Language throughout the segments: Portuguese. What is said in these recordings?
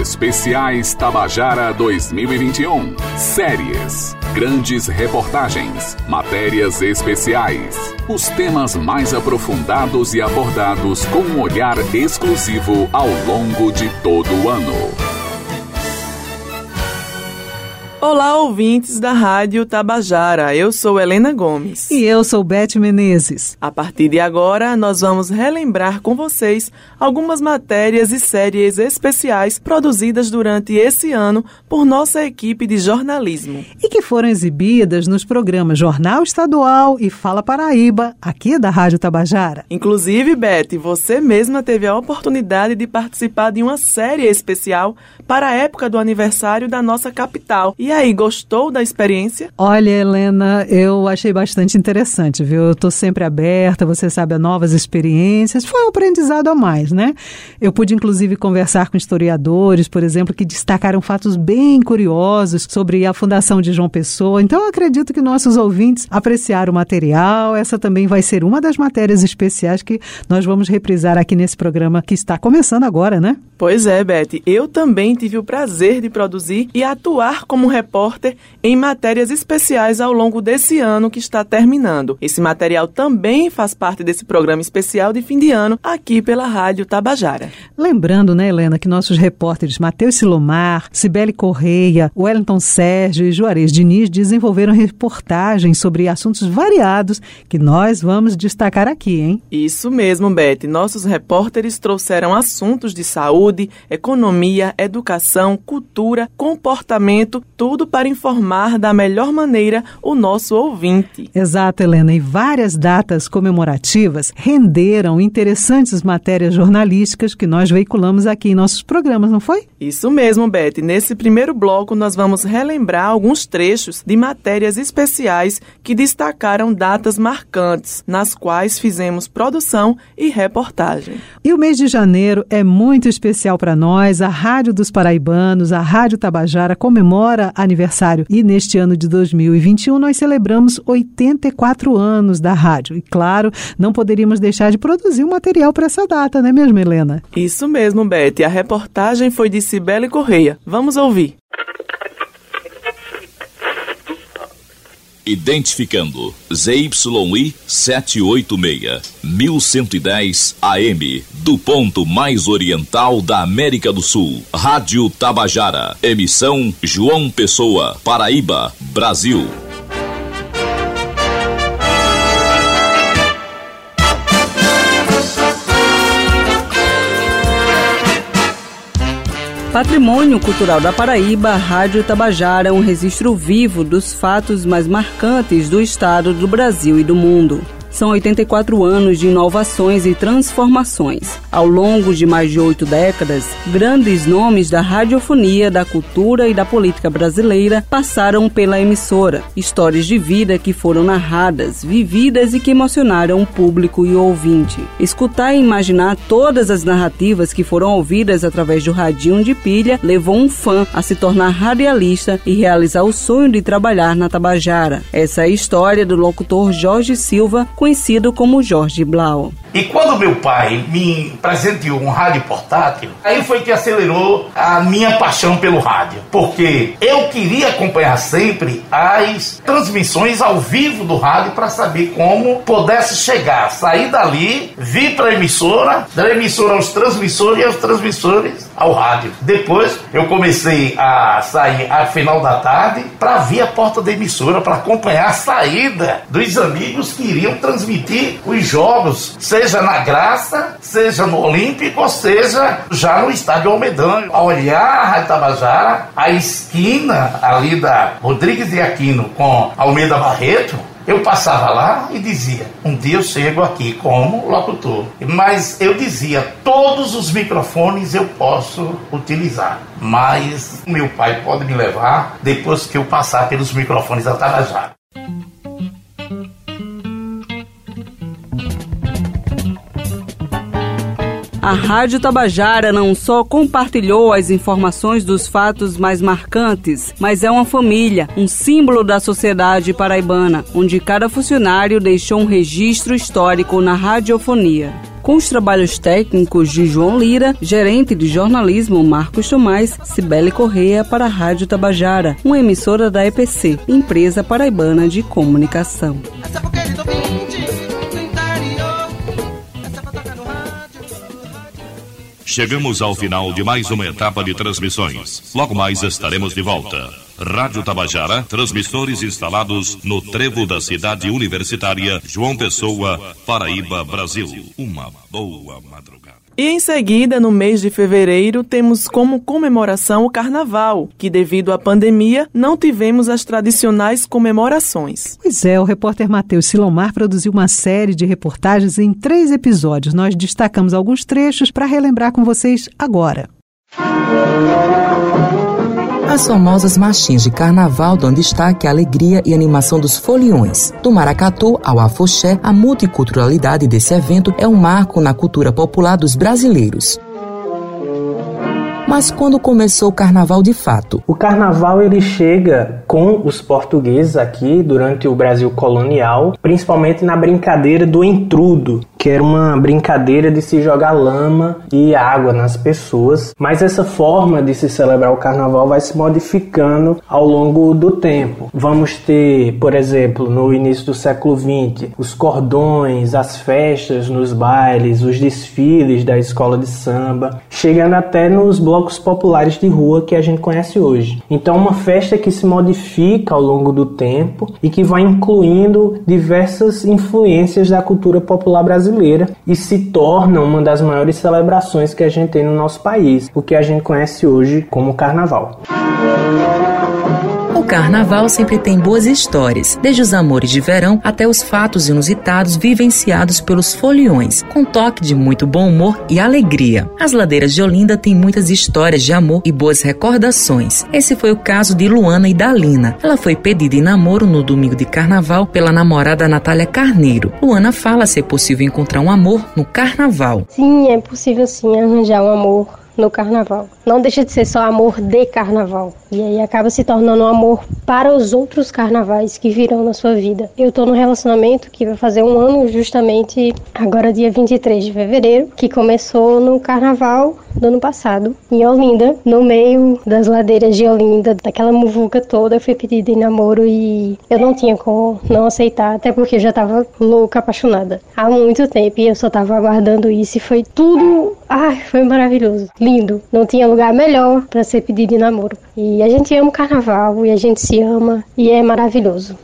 Especiais Tabajara 2021. Séries, grandes reportagens, matérias especiais. Os temas mais aprofundados e abordados com um olhar exclusivo ao longo de todo o ano. Olá, ouvintes da Rádio Tabajara. Eu sou Helena Gomes. E eu sou Beth Menezes. A partir de agora, nós vamos relembrar com vocês algumas matérias e séries especiais produzidas durante esse ano por nossa equipe de jornalismo. E que foram exibidas nos programas Jornal Estadual e Fala Paraíba, aqui da Rádio Tabajara. Inclusive, Beth, você mesma teve a oportunidade de participar de uma série especial para a época do aniversário da nossa capital. E aí, gostou da experiência? Olha, Helena, eu achei bastante interessante, viu? Eu estou sempre aberta, você sabe, a novas experiências. Foi um aprendizado a mais, né? Eu pude, inclusive, conversar com historiadores, por exemplo, que destacaram fatos bem curiosos sobre a fundação de João Pessoa. Então, eu acredito que nossos ouvintes apreciaram o material. Essa também vai ser uma das matérias especiais que nós vamos reprisar aqui nesse programa que está começando agora, né? Pois é, Beth. Eu também tive o prazer de produzir e atuar como repórter em matérias especiais ao longo desse ano que está terminando. Esse material também faz parte desse programa especial de fim de ano aqui pela Rádio Tabajara. Lembrando, né, Helena, que nossos repórteres Matheus Silomar, Cibele Correia, Wellington Sérgio e Juarez Diniz desenvolveram reportagens sobre assuntos variados que nós vamos destacar aqui, hein? Isso mesmo, Beth. Nossos repórteres trouxeram assuntos de saúde, economia, educação, cultura, comportamento, tudo tudo para informar da melhor maneira o nosso ouvinte. Exato, Helena. E várias datas comemorativas renderam interessantes matérias jornalísticas que nós veiculamos aqui em nossos programas, não foi? Isso mesmo, Beth. Nesse primeiro bloco, nós vamos relembrar alguns trechos de matérias especiais que destacaram datas marcantes, nas quais fizemos produção e reportagem. E o mês de janeiro é muito especial para nós. A Rádio dos Paraibanos, a Rádio Tabajara, comemora aniversário. E neste ano de 2021 nós celebramos 84 anos da rádio. E claro, não poderíamos deixar de produzir um material para essa data, né mesmo, Helena? Isso mesmo, Beth. A reportagem foi de Cibele Correia. Vamos ouvir. Identificando ZYI 786 1110 AM do ponto mais oriental da América do Sul. Rádio Tabajara. Emissão João Pessoa, Paraíba, Brasil. Patrimônio Cultural da Paraíba, Rádio Tabajara um registro vivo dos fatos mais marcantes do estado, do Brasil e do mundo. São 84 anos de inovações e transformações. Ao longo de mais de oito décadas, grandes nomes da radiofonia, da cultura e da política brasileira passaram pela emissora. Histórias de vida que foram narradas, vividas e que emocionaram o público e o ouvinte. Escutar e imaginar todas as narrativas que foram ouvidas através do radinho de pilha levou um fã a se tornar radialista e realizar o sonho de trabalhar na Tabajara. Essa é a história do locutor Jorge Silva, conhecido como Jorge Blau. E quando meu pai me presenteou um rádio portátil, aí foi que acelerou a minha paixão pelo rádio. Porque eu queria acompanhar sempre as transmissões ao vivo do rádio para saber como pudesse chegar, sair dali, vir para a emissora, da emissora aos transmissores e aos transmissores ao rádio. Depois eu comecei a sair ao final da tarde para vir a porta da emissora para acompanhar a saída dos amigos que iriam transmitir os jogos, seja na Graça, seja no Olímpico, seja já no Estádio Almedão. A olhar a Rádio Tabajara, a esquina ali da Rodrigues de Aquino com Almeida Barreto, eu passava lá e dizia: um dia eu chego aqui como locutor. Mas eu dizia: todos os microfones eu posso utilizar. Mas meu pai pode me levar depois que eu passar pelos microfones da Tabajara. A Rádio Tabajara não só compartilhou as informações dos fatos mais marcantes, mas é uma família, um símbolo da sociedade paraibana, onde cada funcionário deixou um registro histórico na radiofonia. com os trabalhos técnicos de João Lira, gerente de jornalismo Marcos Tomás, Cibele Correia para a Rádio Tabajara, uma emissora da EPC, Empresa Paraibana de Comunicação. Chegamos ao final de mais uma etapa de transmissões. Logo mais estaremos de volta. Rádio Tabajara, transmissores instalados no trevo da cidade universitária João Pessoa, Paraíba, Brasil. Uma boa madrugada. E em seguida, no mês de fevereiro, temos como comemoração o Carnaval, que devido à pandemia não tivemos as tradicionais comemorações. Pois é, o repórter Matheus Silomar produziu uma série de reportagens em três episódios. Nós destacamos alguns trechos para relembrar com vocês agora. As famosas marchinhas de carnaval dão destaque à alegria e animação dos foliões. Do maracatu ao afoxé, a multiculturalidade desse evento é um marco na cultura popular dos brasileiros. Mas quando começou o carnaval de fato? O carnaval ele chega com os portugueses aqui durante o Brasil colonial, principalmente na brincadeira do entrudo, que era uma brincadeira de se jogar lama e água nas pessoas. Mas essa forma de se celebrar o carnaval vai se modificando ao longo do tempo. Vamos ter, por exemplo, no início do século XX, os cordões, as festas nos bailes, os desfiles da escola de samba, chegando até nos blocos populares de rua que a gente conhece hoje. Então, uma festa que se modifica ao longo do tempo e que vai incluindo diversas influências da cultura popular brasileira brasileira e se torna uma das maiores celebrações que a gente tem no nosso país, o que a gente conhece hoje como Carnaval. O carnaval sempre tem boas histórias, desde os amores de verão até os fatos inusitados vivenciados pelos foliões, com toque de muito bom humor e alegria. As ladeiras de Olinda têm muitas histórias de amor e boas recordações. Esse foi o caso de Luana e Dalina. Ela foi pedida em namoro no domingo de carnaval pela namorada Natália Carneiro. Luana fala ser possível encontrar um amor no carnaval. Sim, é possível sim arranjar um amor no carnaval. Não deixa de ser só amor de carnaval. E aí acaba se tornando um amor para os outros carnavais que virão na sua vida. Eu tô num relacionamento que vai fazer um ano justamente agora dia 23 de fevereiro, que começou no carnaval do ano passado, em Olinda, no meio das ladeiras de Olinda, daquela muvuca toda, eu fui pedida em namoro e eu não tinha como não aceitar, até porque eu já tava louca, apaixonada há muito tempo e eu só tava aguardando isso e foi tudo, ai, foi maravilhoso, lindo. Não tinha lugar melhor para ser pedido em namoro. E a gente ama o carnaval e a gente se ama e é maravilhoso.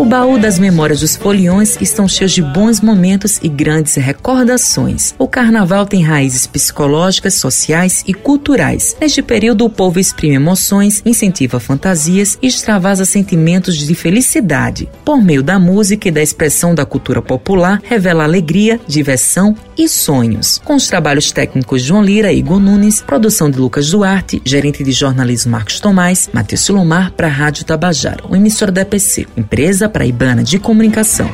O baú das memórias dos foliões estão cheios de bons momentos e grandes recordações. O carnaval tem raízes psicológicas, sociais e culturais. Neste período, o povo exprime emoções, incentiva fantasias e extravasa sentimentos de felicidade. Por meio da música e da expressão da cultura popular, revela alegria, diversão e sonhos. Com os trabalhos técnicos João Lira e Igor Nunes, produção de Lucas Duarte, gerente de jornalismo Marcos Tomás, Matheus Silomar para a Rádio Tabajara, uma emissora da EPC, empresa Paraibana de Comunicação.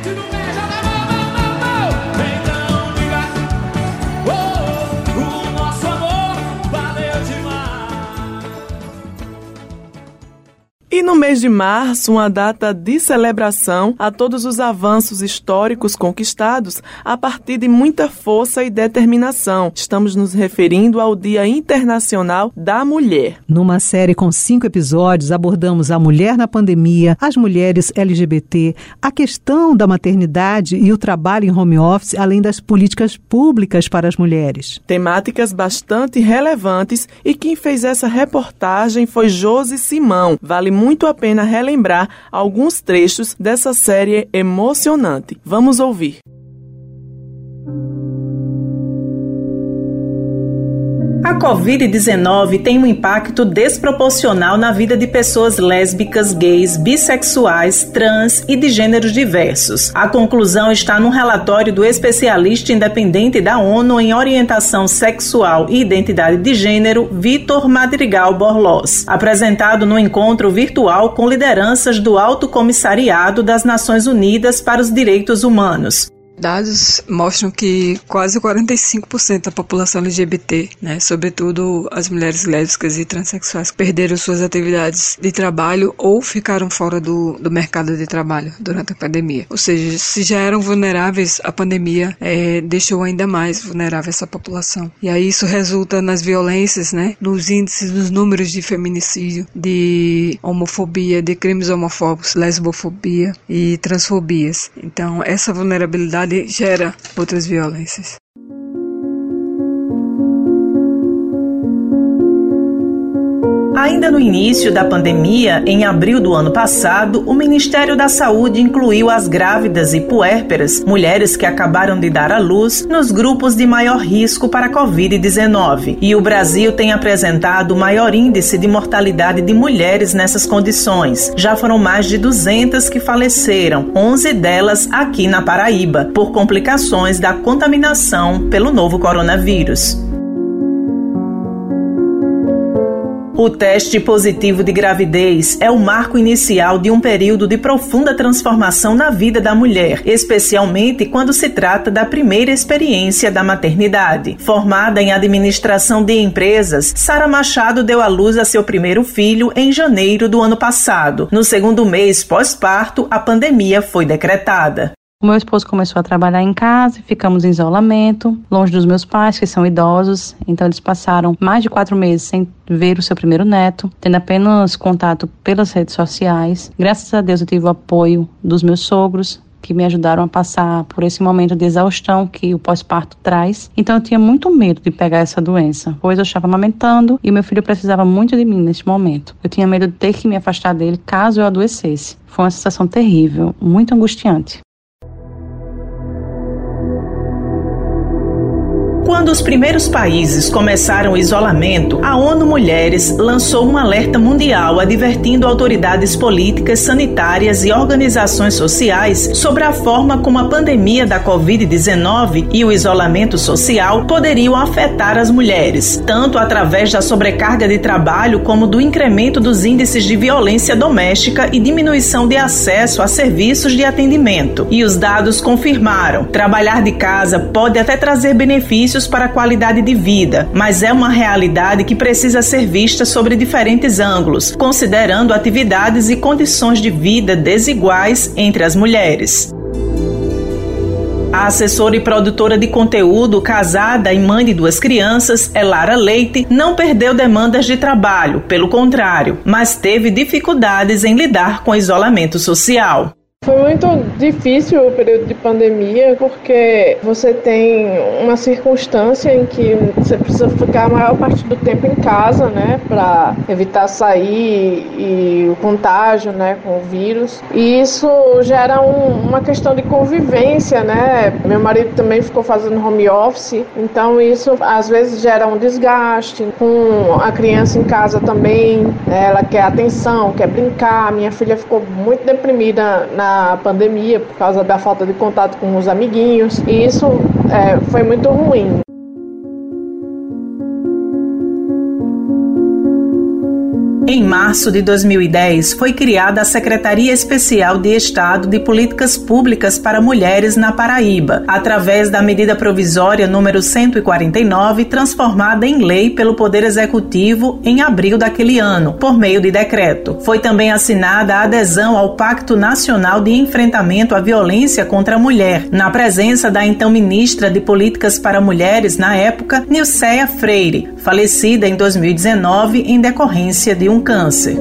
E no mês de março, uma data de celebração a todos os avanços históricos conquistados a partir de muita força e determinação. Estamos nos referindo ao Dia Internacional da Mulher. Numa série com cinco episódios, abordamos a mulher na pandemia, as mulheres LGBT, a questão da maternidade e o trabalho em home office, além das políticas públicas para as mulheres. Temáticas bastante relevantes e quem fez essa reportagem foi Josi Simão. Vale muito muito a pena relembrar alguns trechos dessa série emocionante. Vamos ouvir. A Covid-19 tem um impacto desproporcional na vida de pessoas lésbicas, gays, bissexuais, trans e de gêneros diversos. A conclusão está no relatório do especialista independente da ONU em orientação sexual e identidade de gênero, Vitor Madrigal Borlós, apresentado no encontro virtual com lideranças do Alto Comissariado das Nações Unidas para os Direitos Humanos. Dados mostram que quase 45% da população LGBT, né, sobretudo as mulheres lésbicas e transexuais, perderam suas atividades de trabalho ou ficaram fora do, do mercado de trabalho durante a pandemia. Ou seja, se já eram vulneráveis, a pandemia é, deixou ainda mais vulnerável essa população. E aí isso resulta nas violências, né, nos índices, nos números de feminicídio, de homofobia, de crimes homofóbicos, lesbofobia e transfobias. Então, essa vulnerabilidade gera outras violências. Ainda no início da pandemia, em abril do ano passado, o Ministério da Saúde incluiu as grávidas e puérperas, mulheres que acabaram de dar à luz, nos grupos de maior risco para a Covid-19. E o Brasil tem apresentado o maior índice de mortalidade de mulheres nessas condições. Já foram mais de 200 que faleceram, 11 delas aqui na Paraíba, por complicações da contaminação pelo novo coronavírus. O teste positivo de gravidez é o marco inicial de um período de profunda transformação na vida da mulher, especialmente quando se trata da primeira experiência da maternidade. Formada em administração de empresas, Sara Machado deu à luz a seu primeiro filho em janeiro do ano passado. No segundo mês pós-parto, a pandemia foi decretada. O meu esposo começou a trabalhar em casa, ficamos em isolamento, longe dos meus pais, que são idosos. Então, eles passaram mais de quatro meses sem ver o seu primeiro neto, tendo apenas contato pelas redes sociais. Graças a Deus, eu tive o apoio dos meus sogros, que me ajudaram a passar por esse momento de exaustão que o pós-parto traz. Então eu tinha muito medo de pegar essa doença, pois eu estava amamentando e meu filho precisava muito de mim neste momento. Eu tinha medo de ter que me afastar dele caso eu adoecesse. Foi uma sensação terrível, muito angustiante. Quando os primeiros países começaram o isolamento, a ONU Mulheres lançou um alerta mundial advertindo autoridades políticas, sanitárias e organizações sociais sobre a forma como a pandemia da Covid-19 e o isolamento social poderiam afetar as mulheres, tanto através da sobrecarga de trabalho como do incremento dos índices de violência doméstica e diminuição de acesso a serviços de atendimento. E os dados confirmaram: trabalhar de casa pode até trazer benefícios benefícios para a qualidade de vida, mas é uma realidade que precisa ser vista sobre diferentes ângulos, considerando atividades e condições de vida desiguais entre as mulheres. A assessora e produtora de conteúdo, casada e mãe de duas crianças, Elara Leite, não perdeu demandas de trabalho, pelo contrário, mas teve dificuldades em lidar com o isolamento social. Foi muito difícil o período de pandemia porque você tem uma circunstância em que você precisa ficar a maior parte do tempo em casa, né, para evitar sair e o contágio, né, com o vírus. E isso gera um, uma questão de convivência, né? Meu marido também ficou fazendo home office, então isso às vezes gera um desgaste. Com a criança em casa também, né, ela quer atenção, quer brincar. Minha filha ficou muito deprimida na pandemia por causa da falta de contato com os amiguinhos, e isso é, foi muito ruim. Em março de 2010, foi criada a Secretaria Especial de Estado de Políticas Públicas para Mulheres na Paraíba, através da medida provisória número 149, transformada em lei pelo Poder Executivo em abril daquele ano, por meio de decreto. Foi também assinada a adesão ao Pacto Nacional de Enfrentamento à Violência contra a Mulher, na presença da então ministra de Políticas para Mulheres na época, Nilceia Freire, falecida em 2019 em decorrência de um câncer.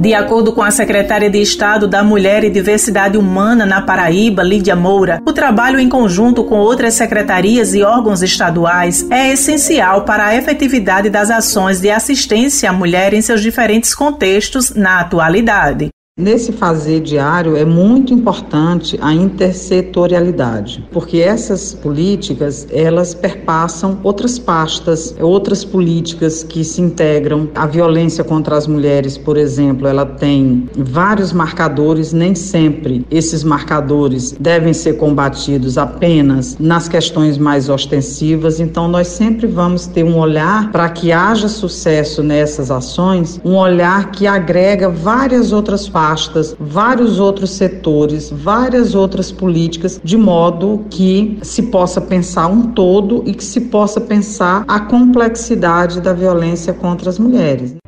De acordo com a secretária de Estado da Mulher e Diversidade Humana na Paraíba, Lídia Moura, o trabalho em conjunto com outras secretarias e órgãos estaduais é essencial para a efetividade das ações de assistência à mulher em seus diferentes contextos na atualidade. Nesse fazer diário é muito importante a intersetorialidade, porque essas políticas elas perpassam outras pastas, outras políticas que se integram. A violência contra as mulheres, por exemplo, ela tem vários marcadores, nem sempre esses marcadores devem ser combatidos apenas nas questões mais ostensivas, então nós sempre vamos ter um olhar para que haja sucesso nessas ações, um olhar que agrega várias outras partes pastas, vários outros setores, várias outras políticas, de modo que se possa pensar um todo e que se possa pensar a complexidade da violência contra as mulheres.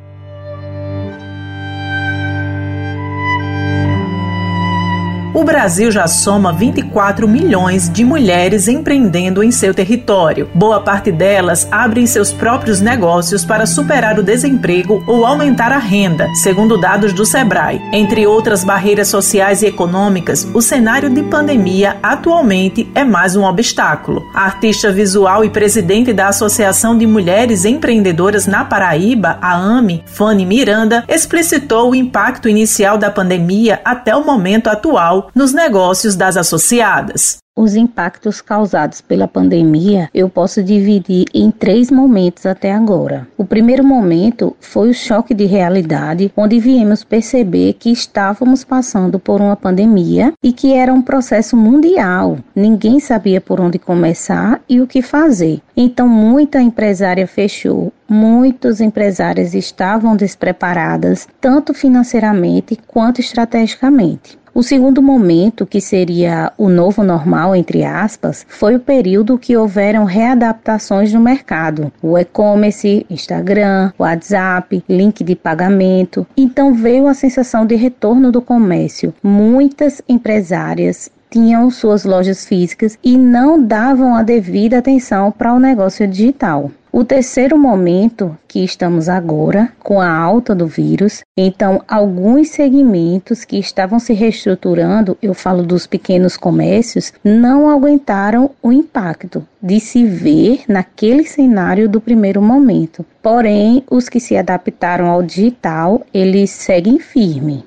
O Brasil já soma 24 milhões de mulheres empreendendo em seu território. Boa parte delas abrem seus próprios negócios para superar o desemprego ou aumentar a renda, segundo dados do Sebrae. Entre outras barreiras sociais e econômicas, o cenário de pandemia atualmente é mais um obstáculo. A artista visual e presidente da Associação de Mulheres Empreendedoras na Paraíba, a AME, Fanny Miranda, explicitou o impacto inicial da pandemia até o momento atual nos negócios das associadas. Os impactos causados pela pandemia eu posso dividir em três momentos até agora. O primeiro momento foi o choque de realidade, onde viemos perceber que estávamos passando por uma pandemia e que era um processo mundial. Ninguém sabia por onde começar e o que fazer. Então, muita empresária fechou, muitos empresários estavam despreparadas, tanto financeiramente quanto estrategicamente. O segundo momento, que seria o novo normal, entre aspas, foi o período que houveram readaptações no mercado. O e-commerce, Instagram, WhatsApp, link de pagamento. Então veio a sensação de retorno do comércio. Muitas empresárias tinham suas lojas físicas e não davam a devida atenção para o negócio digital. O terceiro momento que estamos agora, com a alta do vírus, então alguns segmentos que estavam se reestruturando, eu falo dos pequenos comércios, não aguentaram o impacto de se ver naquele cenário do primeiro momento. Porém, os que se adaptaram ao digital, eles seguem firme.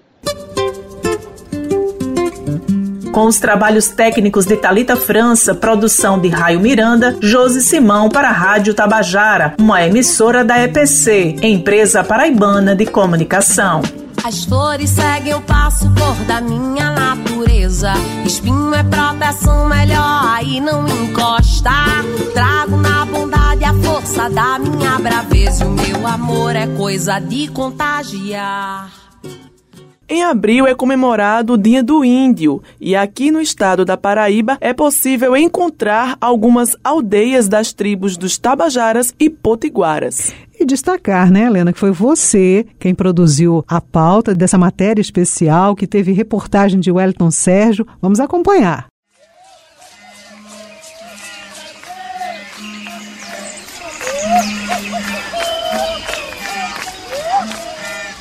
Com os trabalhos técnicos de Talita França, produção de Raio Miranda, Josi Simão para a Rádio Tabajara, uma emissora da EPC, empresa paraibana de comunicação. As flores seguem o passo, cor da minha natureza. Espinho é proteção melhor, aí não encosta. Trago na bondade a força da minha braveza. O meu amor é coisa de contagiar. Em abril é comemorado o Dia do Índio e aqui no estado da Paraíba é possível encontrar algumas aldeias das tribos dos Tabajaras e Potiguaras. E destacar, né, Helena, que foi você quem produziu a pauta dessa matéria especial que teve reportagem de Wellington Sérgio. Vamos acompanhar.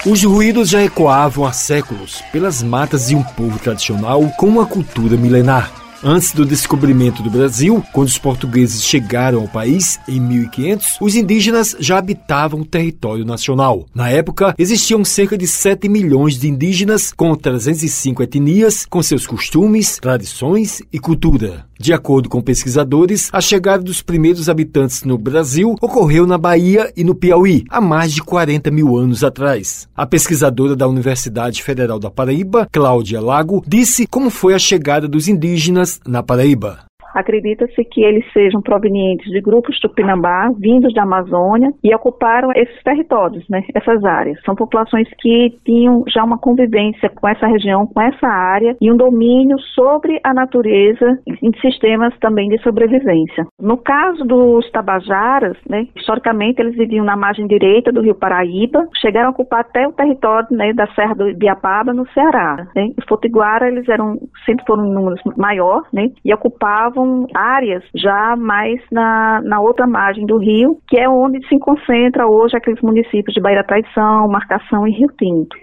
Os ruídos já ecoavam há séculos pelas matas de um povo tradicional com uma cultura milenar. Antes do descobrimento do Brasil, quando os portugueses chegaram ao país em 1500, os indígenas já habitavam o território nacional. Na época, existiam cerca de 7 milhões de indígenas com 305 etnias, com seus costumes, tradições e cultura. De acordo com pesquisadores, a chegada dos primeiros habitantes no Brasil ocorreu na Bahia e no Piauí, há mais de 40 mil anos atrás. A pesquisadora da Universidade Federal da Paraíba, Cláudia Lago, disse como foi a chegada dos indígenas na Paraíba. Acredita-se que eles sejam provenientes de grupos tupinambá, vindos da Amazônia, e ocuparam esses territórios, né, essas áreas. São populações que tinham já uma convivência com essa região, com essa área, e um domínio sobre a natureza em sistemas também de sobrevivência. No caso dos tabajaras, né, historicamente eles viviam na margem direita do rio Paraíba, chegaram a ocupar até o território né, da Serra do Ibiapaba, no Ceará. Né. Em Fotiguara, eles eram, sempre foram em números maior, né, e ocupavam áreas já mais na, na outra margem do rio, que é onde se concentra hoje aqueles municípios de Baía Traição, Marcação e Rio Tinto.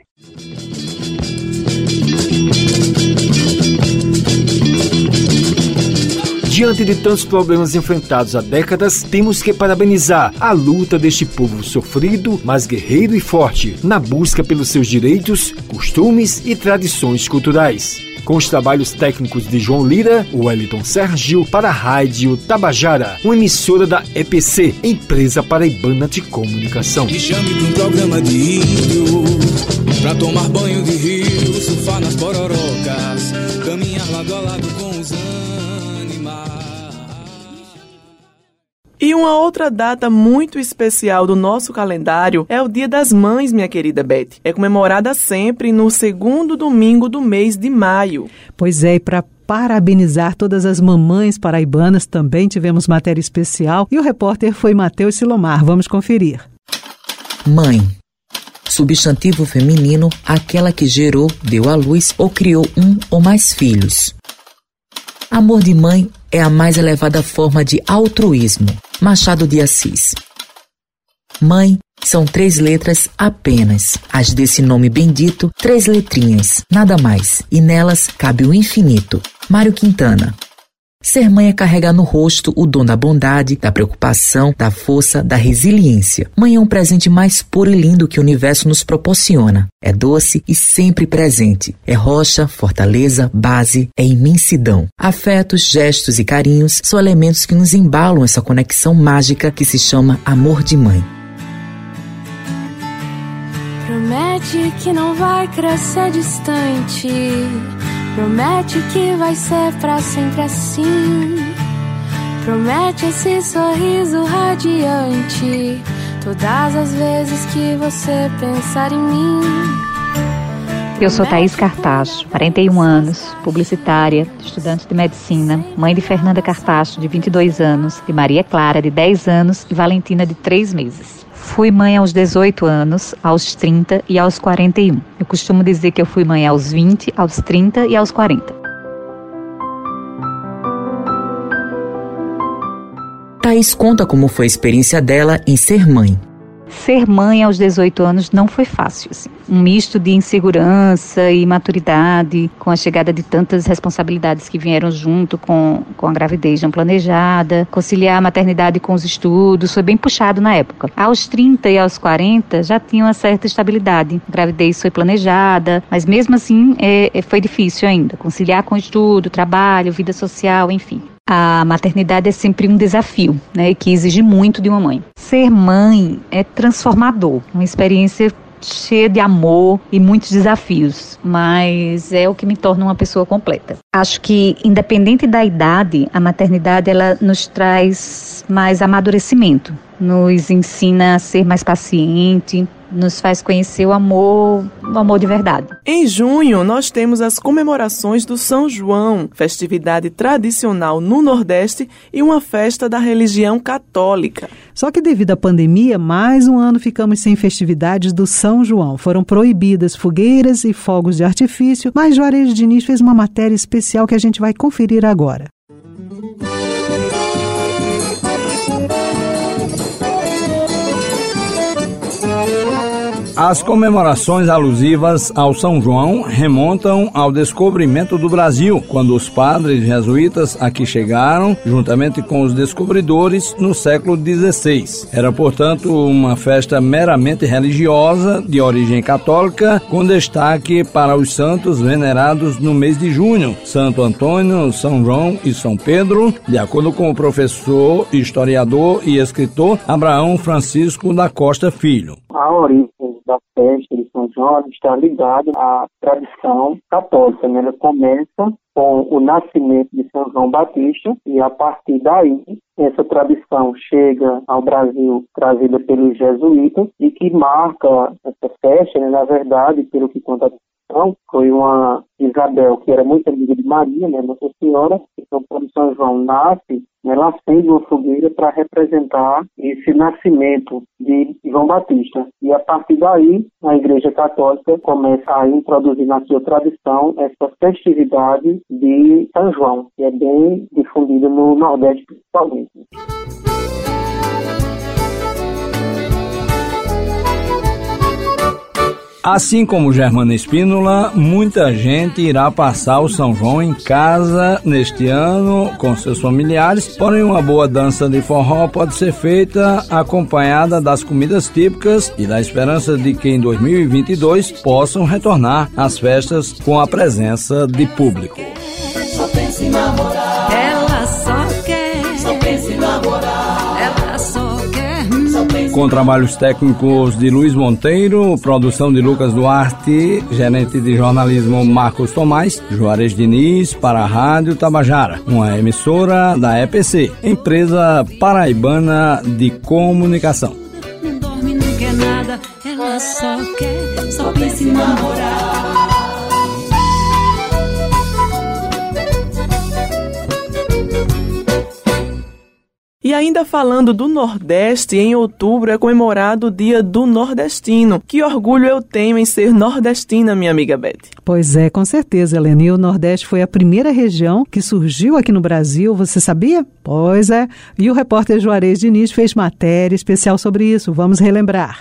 Diante de tantos problemas enfrentados há décadas, temos que parabenizar a luta deste povo sofrido, mas guerreiro e forte, na busca pelos seus direitos, costumes e tradições culturais com os trabalhos técnicos de João Lira, Wellington Sérgio, para a Rádio Tabajara, uma emissora da EPC, Empresa Paraibana de Comunicação. Me chame um programa de índio, pra tomar banho de rio, surfar nas pororocas, os uma outra data muito especial do nosso calendário é o Dia das Mães, minha querida Beth. É comemorada sempre no segundo domingo do mês de maio. Pois é, e para parabenizar todas as mamães paraibanas, também tivemos matéria especial e o repórter foi Matheus Silomar. Vamos conferir. Mãe. Substantivo feminino, aquela que gerou, deu à luz ou criou um ou mais filhos. Amor de mãe é a mais elevada forma de altruísmo. Machado de Assis. Mãe são três letras apenas, as desse nome bendito, três letrinhas, nada mais, e nelas cabe o infinito. Mário Quintana. Ser mãe é carregar no rosto o dom da bondade, da preocupação, da força, da resiliência. Mãe é um presente mais puro e lindo que o universo nos proporciona. É doce e sempre presente. É rocha, fortaleza, base, é imensidão. Afetos, gestos e carinhos são elementos que nos embalam essa conexão mágica que se chama amor de mãe. Promete que não vai crescer distante Promete que vai ser pra sempre assim. Promete esse sorriso radiante. Todas as vezes que você pensar em mim. Eu sou Thaís Cartacho, 41 anos, publicitária, estudante de medicina, mãe de Fernanda Cartacho, de 22 anos, de Maria Clara, de 10 anos e Valentina, de 3 meses. Fui mãe aos 18 anos, aos 30 e aos 41. Eu costumo dizer que eu fui mãe aos 20, aos 30 e aos 40. Thaís conta como foi a experiência dela em ser mãe. Ser mãe aos 18 anos não foi fácil. Assim. Um misto de insegurança e maturidade, com a chegada de tantas responsabilidades que vieram junto com, com a gravidez não planejada, conciliar a maternidade com os estudos, foi bem puxado na época. Aos 30 e aos 40 já tinha uma certa estabilidade. A gravidez foi planejada, mas mesmo assim é, é foi difícil ainda. Conciliar com estudo, trabalho, vida social, enfim a maternidade é sempre um desafio, né, que exige muito de uma mãe. Ser mãe é transformador, uma experiência cheia de amor e muitos desafios, mas é o que me torna uma pessoa completa. Acho que independente da idade, a maternidade ela nos traz mais amadurecimento, nos ensina a ser mais paciente, nos faz conhecer o amor, o amor de verdade. Em junho, nós temos as comemorações do São João, festividade tradicional no Nordeste e uma festa da religião católica. Só que devido à pandemia, mais um ano ficamos sem festividades do São João. Foram proibidas fogueiras e fogos de artifício, mas Juarez Diniz fez uma matéria especial que a gente vai conferir agora. As comemorações alusivas ao São João remontam ao descobrimento do Brasil, quando os padres jesuítas aqui chegaram, juntamente com os descobridores, no século XVI. Era, portanto, uma festa meramente religiosa, de origem católica, com destaque para os santos venerados no mês de junho: Santo Antônio, São João e São Pedro, de acordo com o professor, historiador e escritor Abraão Francisco da Costa Filho. A origem da festa de São João está ligada à tradição católica. Né? Ela começa com o nascimento de São João Batista e a partir daí essa tradição chega ao Brasil trazida pelos jesuítas e que marca essa festa, né? na verdade, pelo que conta foi uma Isabel que era muito amiga de Maria, né, Nossa Senhora, então quando São João nasce, ela acende uma fogueira para representar esse nascimento de João Batista. E a partir daí, a Igreja Católica começa a introduzir na sua tradição essa festividade de São João, que é bem difundida no Nordeste principalmente. Assim como Germana Espínola, muita gente irá passar o São João em casa neste ano com seus familiares, porém uma boa dança de forró pode ser feita acompanhada das comidas típicas e da esperança de que em 2022 possam retornar às festas com a presença de público. Só. Com trabalhos técnicos de Luiz Monteiro, produção de Lucas Duarte, gerente de jornalismo Marcos Tomás, Juarez Diniz para a Rádio Tabajara, uma emissora da EPC, empresa paraibana de comunicação. Não dorme, não quer nada, ela só quer, só pensa em namorar. E ainda falando do Nordeste, em outubro é comemorado o Dia do Nordestino. Que orgulho eu tenho em ser nordestina, minha amiga Beth. Pois é, com certeza, Helena. E o Nordeste foi a primeira região que surgiu aqui no Brasil, você sabia? Pois é. E o repórter Juarez Diniz fez matéria especial sobre isso. Vamos relembrar.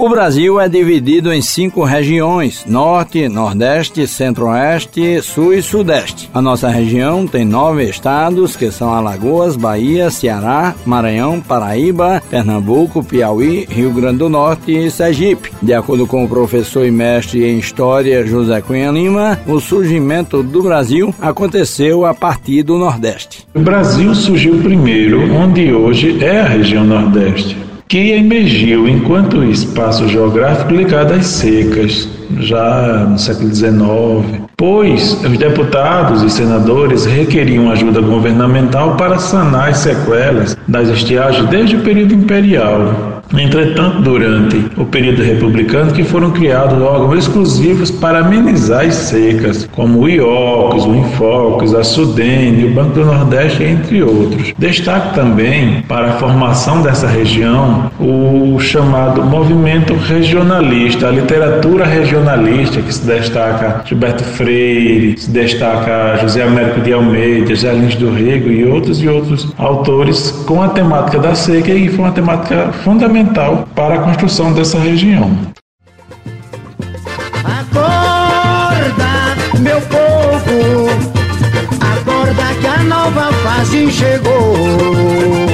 O Brasil é dividido em cinco regiões: Norte, Nordeste, Centro-Oeste, Sul e Sudeste. A nossa região tem nove estados, que são Alagoas, Bahia, Ceará, Maranhão, Paraíba, Pernambuco, Piauí, Rio Grande do Norte e Sergipe. De acordo com o professor e mestre em História José Cunha Lima, o surgimento do Brasil aconteceu a partir do Nordeste. O Brasil surgiu primeiro onde hoje é a região Nordeste que emergiu enquanto espaço geográfico ligado às secas, já no século XIX, pois os deputados e senadores requeriam ajuda governamental para sanar as sequelas das estiagens desde o período imperial. Entretanto, durante o período republicano, que foram criados órgãos exclusivos para amenizar as secas, como o IOCS, o Infocus, a Sudene, o Banco do Nordeste, entre outros. Destaque também para a formação dessa região o chamado movimento regionalista, a literatura regionalista, que se destaca Gilberto Freire, se destaca José Américo de Almeida, José Lins do Rego e outros e outros autores com a temática da seca e foi uma temática fundamental fundamental para a construção dessa região. Acorda, meu povo, acorda que a nova fase chegou.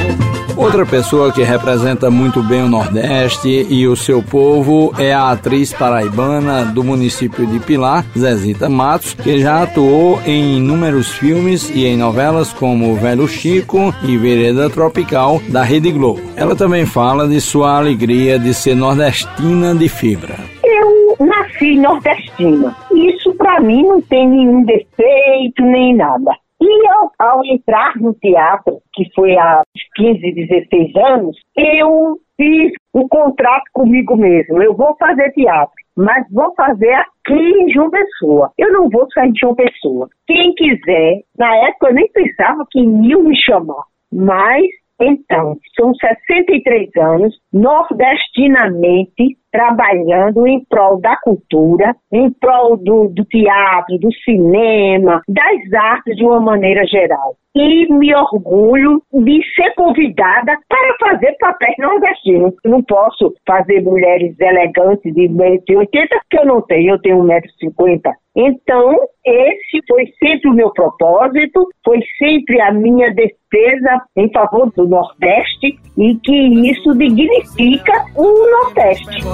Outra pessoa que representa muito bem o Nordeste e o seu povo é a atriz paraibana do município de Pilar, Zezita Matos, que já atuou em inúmeros filmes e em novelas como Velho Chico e Vereda Tropical da Rede Globo. Ela também fala de sua alegria de ser nordestina de fibra. Eu nasci nordestina. Isso para mim não tem nenhum defeito nem nada. E ao, ao, entrar no teatro, que foi há 15, 16 anos, eu fiz um contrato comigo mesmo. Eu vou fazer teatro, mas vou fazer aqui em João Pessoa. Eu não vou sair de João Pessoa. Quem quiser, na época eu nem pensava que iam me chamar, mas então, são 63 anos, nordestinamente, trabalhando em prol da cultura, em prol do, do, teatro, do cinema, das artes de uma maneira geral. E me orgulho de ser convidada para fazer papéis nordestinos. Não posso fazer mulheres elegantes de 1,80m, que eu não tenho, eu tenho 1,50m. Então, esse foi sempre o meu propósito, foi sempre a minha defesa em favor do Nordeste e que isso dignifica o Nordeste.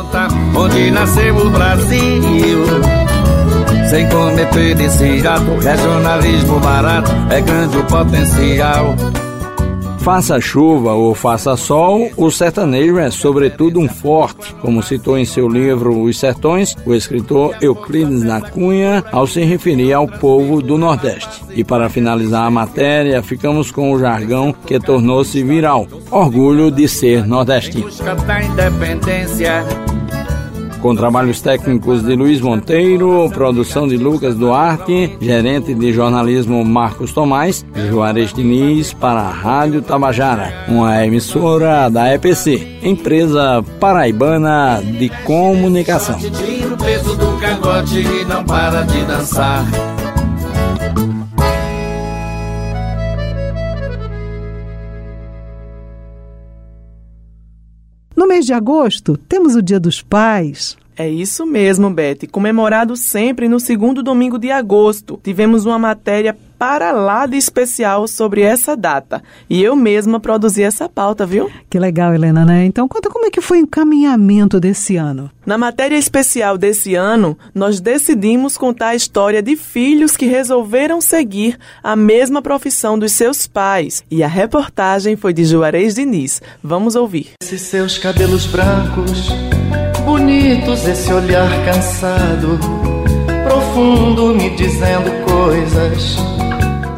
Onde nasceu o Brasil, sem cometer esse ato, regionalismo barato, é grande o potencial. Faça chuva ou faça sol, o sertanejo é sobretudo um forte, como citou em seu livro Os Sertões o escritor Euclides da Cunha ao se referir ao povo do Nordeste. E para finalizar a matéria, ficamos com o jargão que tornou-se viral: orgulho de ser nordestino com trabalhos técnicos de Luiz Monteiro, produção de Lucas Duarte, gerente de jornalismo Marcos Tomás, Juarez Diniz para a Rádio Tabajara, uma emissora da EPC, empresa paraibana de comunicação. Peso do e não para de dançar. De agosto, temos o Dia dos Pais. É isso mesmo, Beth. Comemorado sempre no segundo domingo de agosto. Tivemos uma matéria para lá de especial sobre essa data. E eu mesma produzi essa pauta, viu? Que legal, Helena, né? Então conta como é que foi o encaminhamento desse ano. Na matéria especial desse ano, nós decidimos contar a história de filhos que resolveram seguir a mesma profissão dos seus pais. E a reportagem foi de Juarez Diniz. Vamos ouvir. Esses seus cabelos brancos, bonitos, esse olhar cansado, profundo, me dizendo coisas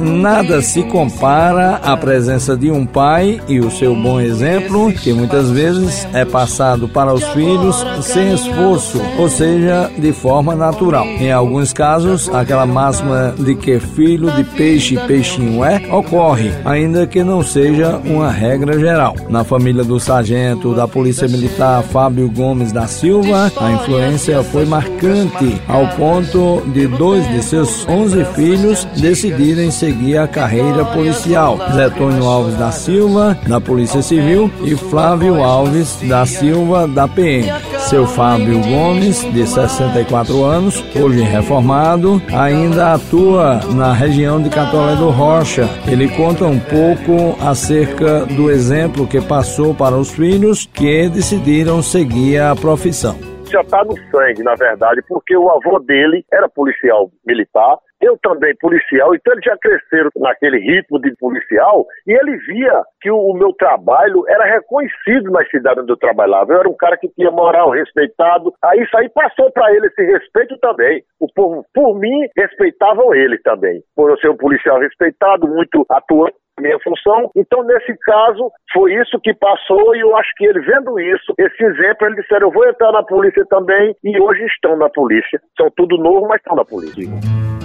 Nada se compara à presença de um pai e o seu bom exemplo, que muitas vezes é passado para os filhos sem esforço, ou seja, de forma natural. Em alguns casos, aquela máxima de que filho de peixe peixinho é ocorre, ainda que não seja uma regra geral. Na família do sargento da Polícia Militar Fábio Gomes da Silva, a influência foi marcante ao ponto de dois de seus 11 filhos decidirem seguir seguir a carreira policial. Zetônio Alves da Silva, da Polícia Civil, e Flávio Alves da Silva, da PM. Seu Fábio Gomes, de 64 anos, hoje reformado, ainda atua na região de Catolé do Rocha. Ele conta um pouco acerca do exemplo que passou para os filhos que decidiram seguir a profissão já está no sangue, na verdade, porque o avô dele era policial militar, eu também policial, então eles já cresceram naquele ritmo de policial e ele via que o, o, meu trabalho era reconhecido nas cidades onde eu trabalhava. Eu era um cara que tinha moral, respeitado. Aí isso aí passou para ele esse respeito também. O povo, por mim, respeitavam ele também. Por eu ser um policial respeitado, muito atuante minha função. Então, nesse caso, foi isso que passou e eu acho que ele vendo isso, esse exemplo, ele disseram, eu vou entrar na polícia também e hoje estão na polícia. São tudo novo, mas estão na polícia.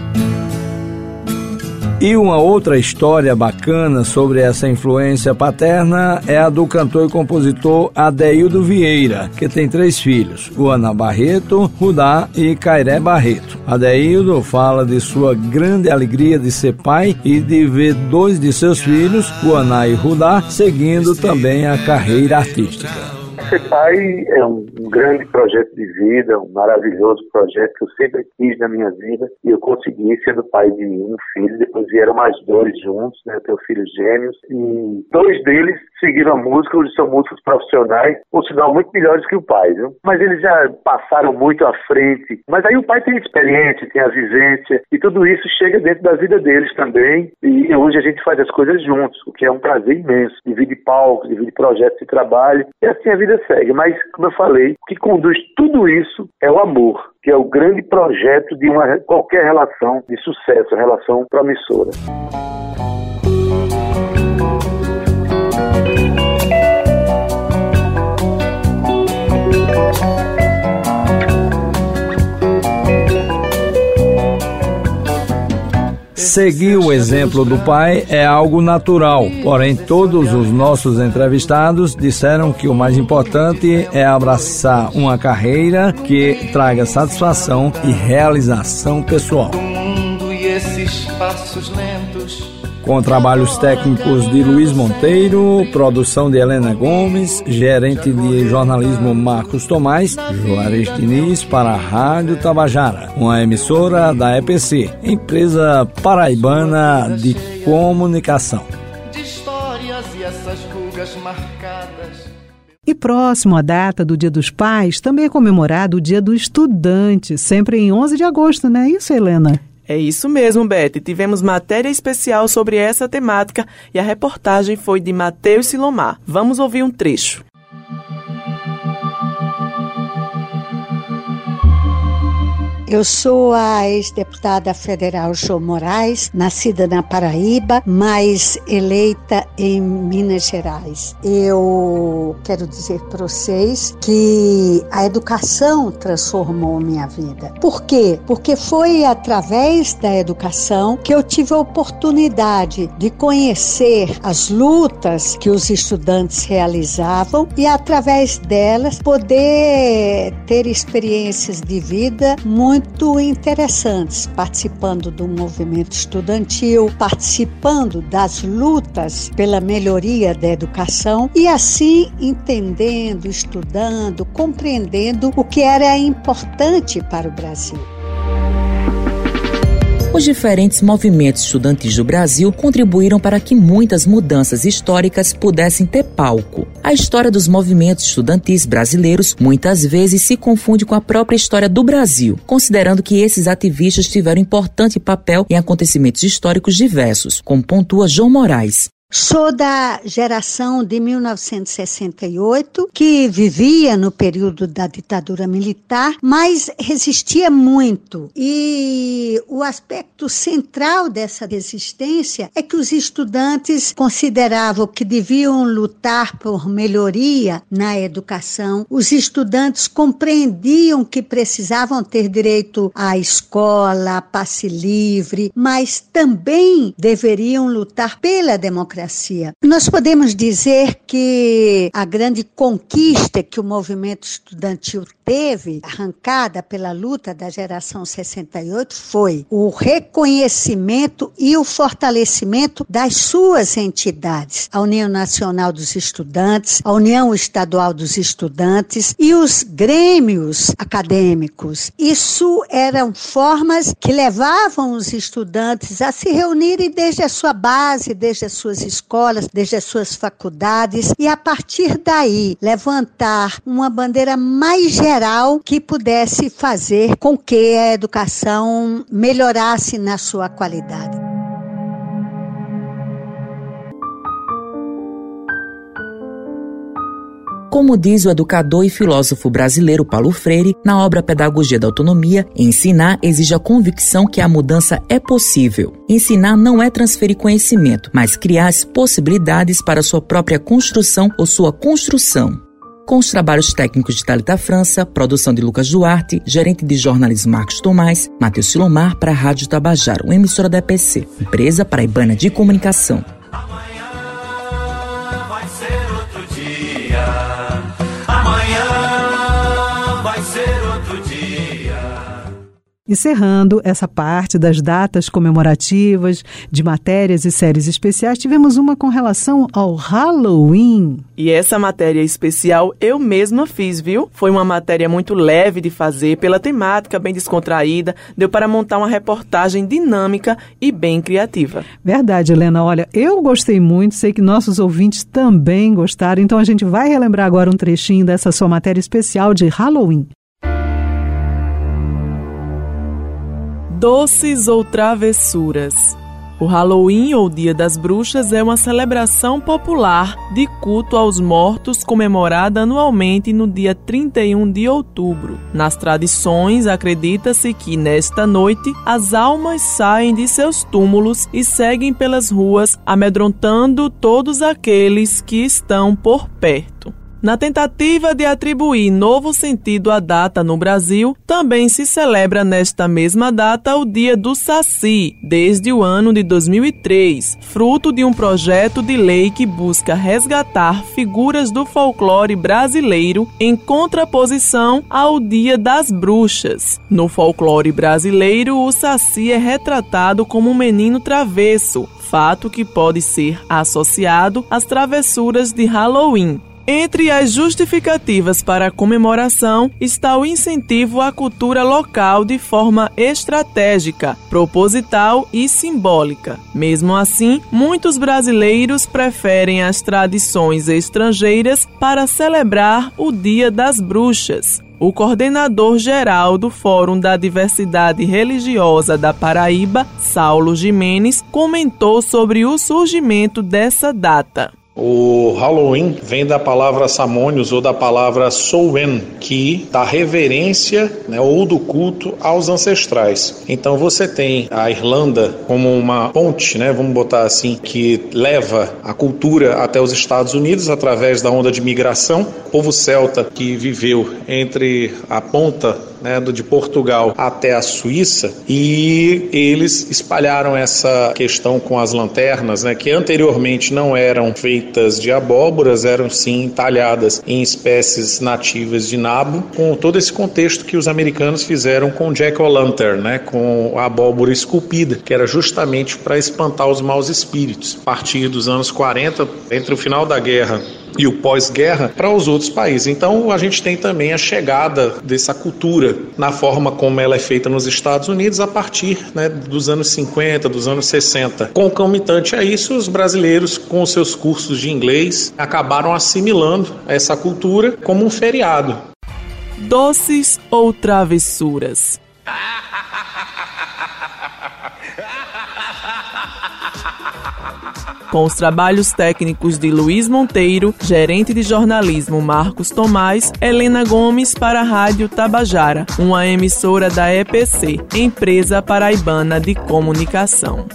E uma outra história bacana sobre essa influência paterna é a do cantor e compositor Adeildo Vieira, que tem três filhos, Ana Barreto, Rudá e Cairé Barreto. Adeildo fala de sua grande alegria de ser pai e de ver dois de seus filhos, Guaná e Rudá, seguindo também a carreira artística. Ser pai é um, grande projeto de vida, um maravilhoso projeto que eu sempre quis na minha vida e eu consegui sendo pai de um filho. Depois vieram mais dois juntos, né? Eu tenho filhos gêmeos e dois deles seguiram a música, hoje são músicos profissionais, por sinal muito melhores que o pai, viu? Mas eles já passaram muito à frente. Mas aí o pai tem experiência, tem a vivência e tudo isso chega dentro da vida deles também. E hoje a gente faz as coisas juntos, o que é um prazer imenso. Divide palcos, divide projetos de trabalho e assim a vida segue. Mas, como eu falei, o que conduz tudo isso é o amor, que é o grande projeto de uma, qualquer relação de sucesso, relação promissora. Seguir o exemplo do pai é algo natural, porém, todos os nossos entrevistados disseram que o mais importante é abraçar uma carreira que traga satisfação e realização pessoal. e esses passos lentos com trabalhos técnicos de Luiz Monteiro, produção de Helena Gomes, gerente de jornalismo Marcos Tomás, Juarez Diniz para a Rádio Tabajara, uma emissora da EPC, empresa paraibana de comunicação. De histórias e essas rugas marcadas. E próximo à data do Dia dos Pais, também é comemorado o Dia do Estudante, sempre em 11 de agosto, não é isso, Helena? É isso mesmo, Beth. Tivemos matéria especial sobre essa temática e a reportagem foi de Matheus Silomar. Vamos ouvir um trecho. Eu sou a ex-deputada federal Jo Moraes, nascida na Paraíba, mas eleita em Minas Gerais. Eu quero dizer para vocês que a educação transformou minha vida. Por quê? Porque foi através da educação que eu tive a oportunidade de conhecer as lutas que os estudantes realizavam e através delas poder ter experiências de vida muito muito interessantes, participando do movimento estudantil, participando das lutas pela melhoria da educação e assim entendendo, estudando, compreendendo o que era importante para o Brasil. Os diferentes movimentos estudantis do Brasil contribuíram para que muitas mudanças históricas pudessem ter palco. A história dos movimentos estudantis brasileiros muitas vezes se confunde com a própria história do Brasil, considerando que esses ativistas tiveram importante papel em acontecimentos históricos diversos, como pontua João Moraes. Sou da geração de 1968, que vivia no período da ditadura militar, mas resistia muito. E o aspecto central dessa resistência é que os estudantes consideravam que deviam lutar por melhoria na educação. Os estudantes compreendiam que precisavam ter direito à escola, a passe livre, mas também deveriam lutar pela democracia democracia. Nós podemos dizer que a grande conquista que o movimento estudantil teve, arrancada pela luta da geração 68, foi o reconhecimento e o fortalecimento das suas entidades, a União Nacional dos Estudantes, a União Estadual dos Estudantes e os grêmios acadêmicos. Isso eram formas que levavam os estudantes a se reunirem desde a sua base, desde as suas escolas, desde as suas faculdades e a partir daí levantar uma bandeira mais geral que pudesse fazer com que a educação melhorasse na sua qualidade. Como diz o educador e filósofo brasileiro Paulo Freire, na obra Pedagogia da Autonomia, ensinar exige a convicção que a mudança é possível. Ensinar não é transferir conhecimento, mas criar as possibilidades para sua própria construção ou sua construção com os trabalhos técnicos de Talita França, produção de Lucas Duarte, gerente de jornalismo Marcos Tomás, Matheus Silomar para a Rádio Tabajaro, emissora da EPC, empresa paraibana de comunicação. Encerrando essa parte das datas comemorativas, de matérias e séries especiais, tivemos uma com relação ao Halloween. E essa matéria especial eu mesma fiz, viu? Foi uma matéria muito leve de fazer, pela temática bem descontraída, deu para montar uma reportagem dinâmica e bem criativa. Verdade, Helena. Olha, eu gostei muito, sei que nossos ouvintes também gostaram, então a gente vai relembrar agora um trechinho dessa sua matéria especial de Halloween. Doces ou travessuras. O Halloween ou Dia das Bruxas é uma celebração popular de culto aos mortos comemorada anualmente no dia 31 de outubro. Nas tradições, acredita-se que nesta noite as almas saem de seus túmulos e seguem pelas ruas amedrontando todos aqueles que estão por perto. Na tentativa de atribuir novo sentido à data no Brasil, também se celebra nesta mesma data o Dia do Saci, desde o ano de 2003, fruto de um projeto de lei que busca resgatar figuras do folclore brasileiro em contraposição ao Dia das Bruxas. No folclore brasileiro, o Saci é retratado como um menino travesso, fato que pode ser associado às travessuras de Halloween. Entre as justificativas para a comemoração está o incentivo à cultura local de forma estratégica, proposital e simbólica. Mesmo assim, muitos brasileiros preferem as tradições estrangeiras para celebrar o Dia das Bruxas. O coordenador geral do Fórum da Diversidade Religiosa da Paraíba, Saulo Jimenez, comentou sobre o surgimento dessa data. O Halloween vem da palavra Samônios ou da palavra Sowen, que dá reverência né, ou do culto aos ancestrais. Então você tem a Irlanda como uma ponte, né, vamos botar assim, que leva a cultura até os Estados Unidos através da onda de migração. O povo celta que viveu entre a ponta né, de Portugal até a Suíça, e eles espalharam essa questão com as lanternas, né, que anteriormente não eram feitas de abóboras, eram sim talhadas em espécies nativas de nabo, com todo esse contexto que os americanos fizeram com Jack O'Lantern, né, com a abóbora esculpida, que era justamente para espantar os maus espíritos. A partir dos anos 40, entre o final da guerra e o pós-guerra para os outros países. Então a gente tem também a chegada dessa cultura na forma como ela é feita nos Estados Unidos a partir né, dos anos 50, dos anos 60. Concomitante a isso, os brasileiros com os seus cursos de inglês acabaram assimilando essa cultura como um feriado. Doces ou travessuras? Com os trabalhos técnicos de Luiz Monteiro, gerente de jornalismo Marcos Tomás, Helena Gomes para a Rádio Tabajara, uma emissora da EPC, Empresa Paraibana de Comunicação.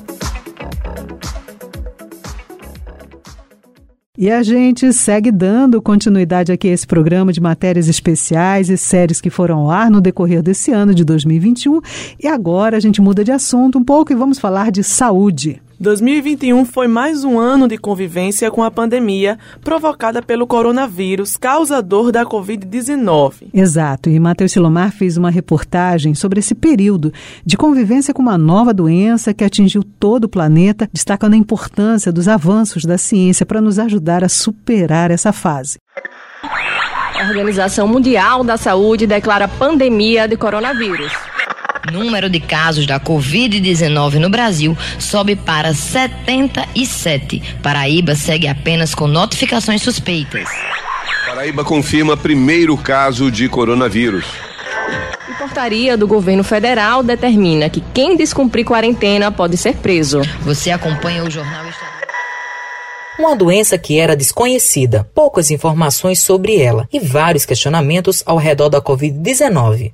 E a gente segue dando continuidade aqui a esse programa de matérias especiais e séries que foram ao ar no decorrer desse ano de 2021. E agora a gente muda de assunto um pouco e vamos falar de saúde. 2021 foi mais um ano de convivência com a pandemia provocada pelo coronavírus, causador da Covid-19. Exato, e Matheus Silomar fez uma reportagem sobre esse período de convivência com uma nova doença que atingiu todo o planeta, destacando a importância dos avanços da ciência para nos ajudar a superar essa fase. A Organização Mundial da Saúde declara pandemia de coronavírus número de casos da Covid-19 no Brasil sobe para 77. Paraíba segue apenas com notificações suspeitas. Paraíba confirma primeiro caso de coronavírus. Portaria do governo federal determina que quem descumprir quarentena pode ser preso. Você acompanha o jornal uma doença que era desconhecida, poucas informações sobre ela e vários questionamentos ao redor da Covid-19.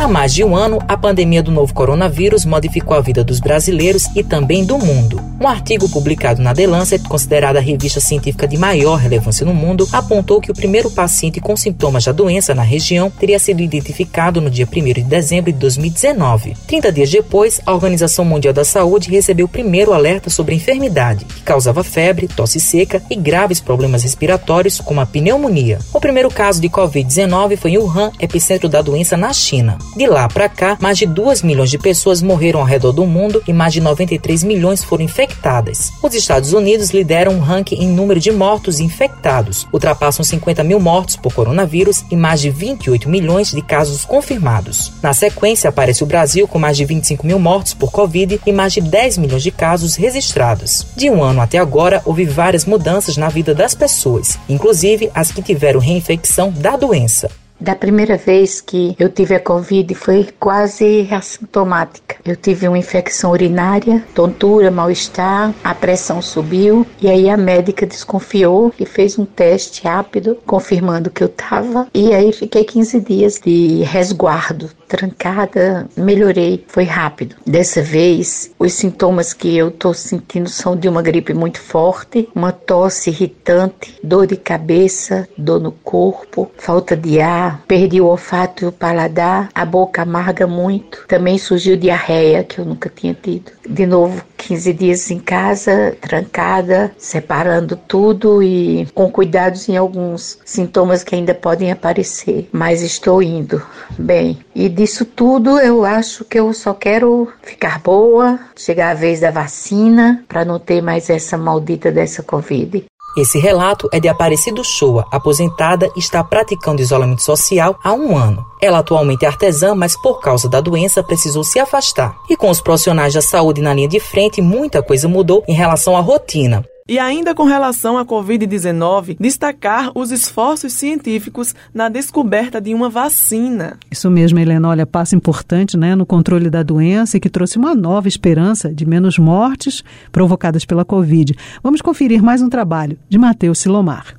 Há mais de um ano, a pandemia do novo coronavírus modificou a vida dos brasileiros e também do mundo. Um artigo publicado na The Lancet, considerada a revista científica de maior relevância no mundo, apontou que o primeiro paciente com sintomas da doença na região teria sido identificado no dia 1 de dezembro de 2019. 30 dias depois, a Organização Mundial da Saúde recebeu o primeiro alerta sobre a enfermidade, que causava febre, tosse seca e graves problemas respiratórios, como a pneumonia. O primeiro caso de Covid-19 foi em Wuhan, epicentro da doença na China. De lá para cá, mais de 2 milhões de pessoas morreram ao redor do mundo e mais de 93 milhões foram infectadas. Os Estados Unidos lideram um ranking em número de mortos infectados, ultrapassam 50 mil mortos por coronavírus e mais de 28 milhões de casos confirmados. Na sequência, aparece o Brasil com mais de 25 mil mortos por Covid e mais de 10 milhões de casos registrados. De um ano até agora, houve várias mudanças na vida das pessoas, inclusive as que tiveram reinfecção da doença. Da primeira vez que eu tive a Covid foi quase assintomática. Eu tive uma infecção urinária, tontura, mal-estar, a pressão subiu e aí a médica desconfiou e fez um teste rápido confirmando que eu tava e aí fiquei 15 dias de resguardo trancada, melhorei, foi rápido. Dessa vez, os sintomas que eu tô sentindo são de uma gripe muito forte, uma tosse irritante, dor de cabeça, dor no corpo, falta de ar, perdi o olfato e o paladar, a boca amarga muito. Também surgiu diarreia, que eu nunca tinha tido. De novo, 15 dias em casa, trancada, separando tudo e com cuidados em alguns sintomas que ainda podem aparecer. Mas estou indo bem. E disso tudo, eu acho que eu só quero ficar boa, chegar a vez da vacina, para não ter mais essa maldita dessa Covid. Esse relato é de Aparecido Shoa, aposentada e está praticando isolamento social há um ano. Ela atualmente é artesã, mas por causa da doença precisou se afastar. E com os profissionais da saúde na linha de frente, muita coisa mudou em relação à rotina. E ainda com relação à Covid-19, destacar os esforços científicos na descoberta de uma vacina. Isso mesmo, Helena. Olha, passo importante né, no controle da doença e que trouxe uma nova esperança de menos mortes provocadas pela Covid. Vamos conferir mais um trabalho de Matheus Silomar.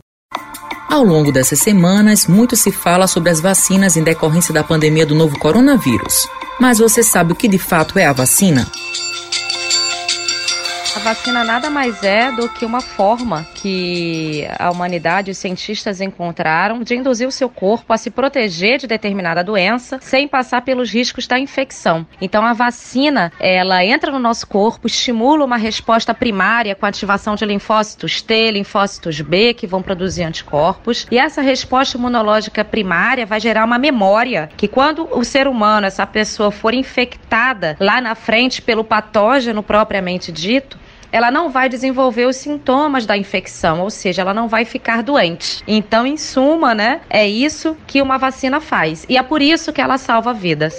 Ao longo dessas semanas, muito se fala sobre as vacinas em decorrência da pandemia do novo coronavírus. Mas você sabe o que de fato é a vacina? A vacina nada mais é do que uma forma que a humanidade os cientistas encontraram de induzir o seu corpo a se proteger de determinada doença sem passar pelos riscos da infecção. Então a vacina, ela entra no nosso corpo, estimula uma resposta primária com a ativação de linfócitos T, linfócitos B, que vão produzir anticorpos, e essa resposta imunológica primária vai gerar uma memória que quando o ser humano, essa pessoa for infectada lá na frente pelo patógeno propriamente dito, ela não vai desenvolver os sintomas da infecção, ou seja, ela não vai ficar doente. Então, em suma, né, é isso que uma vacina faz. E é por isso que ela salva vidas.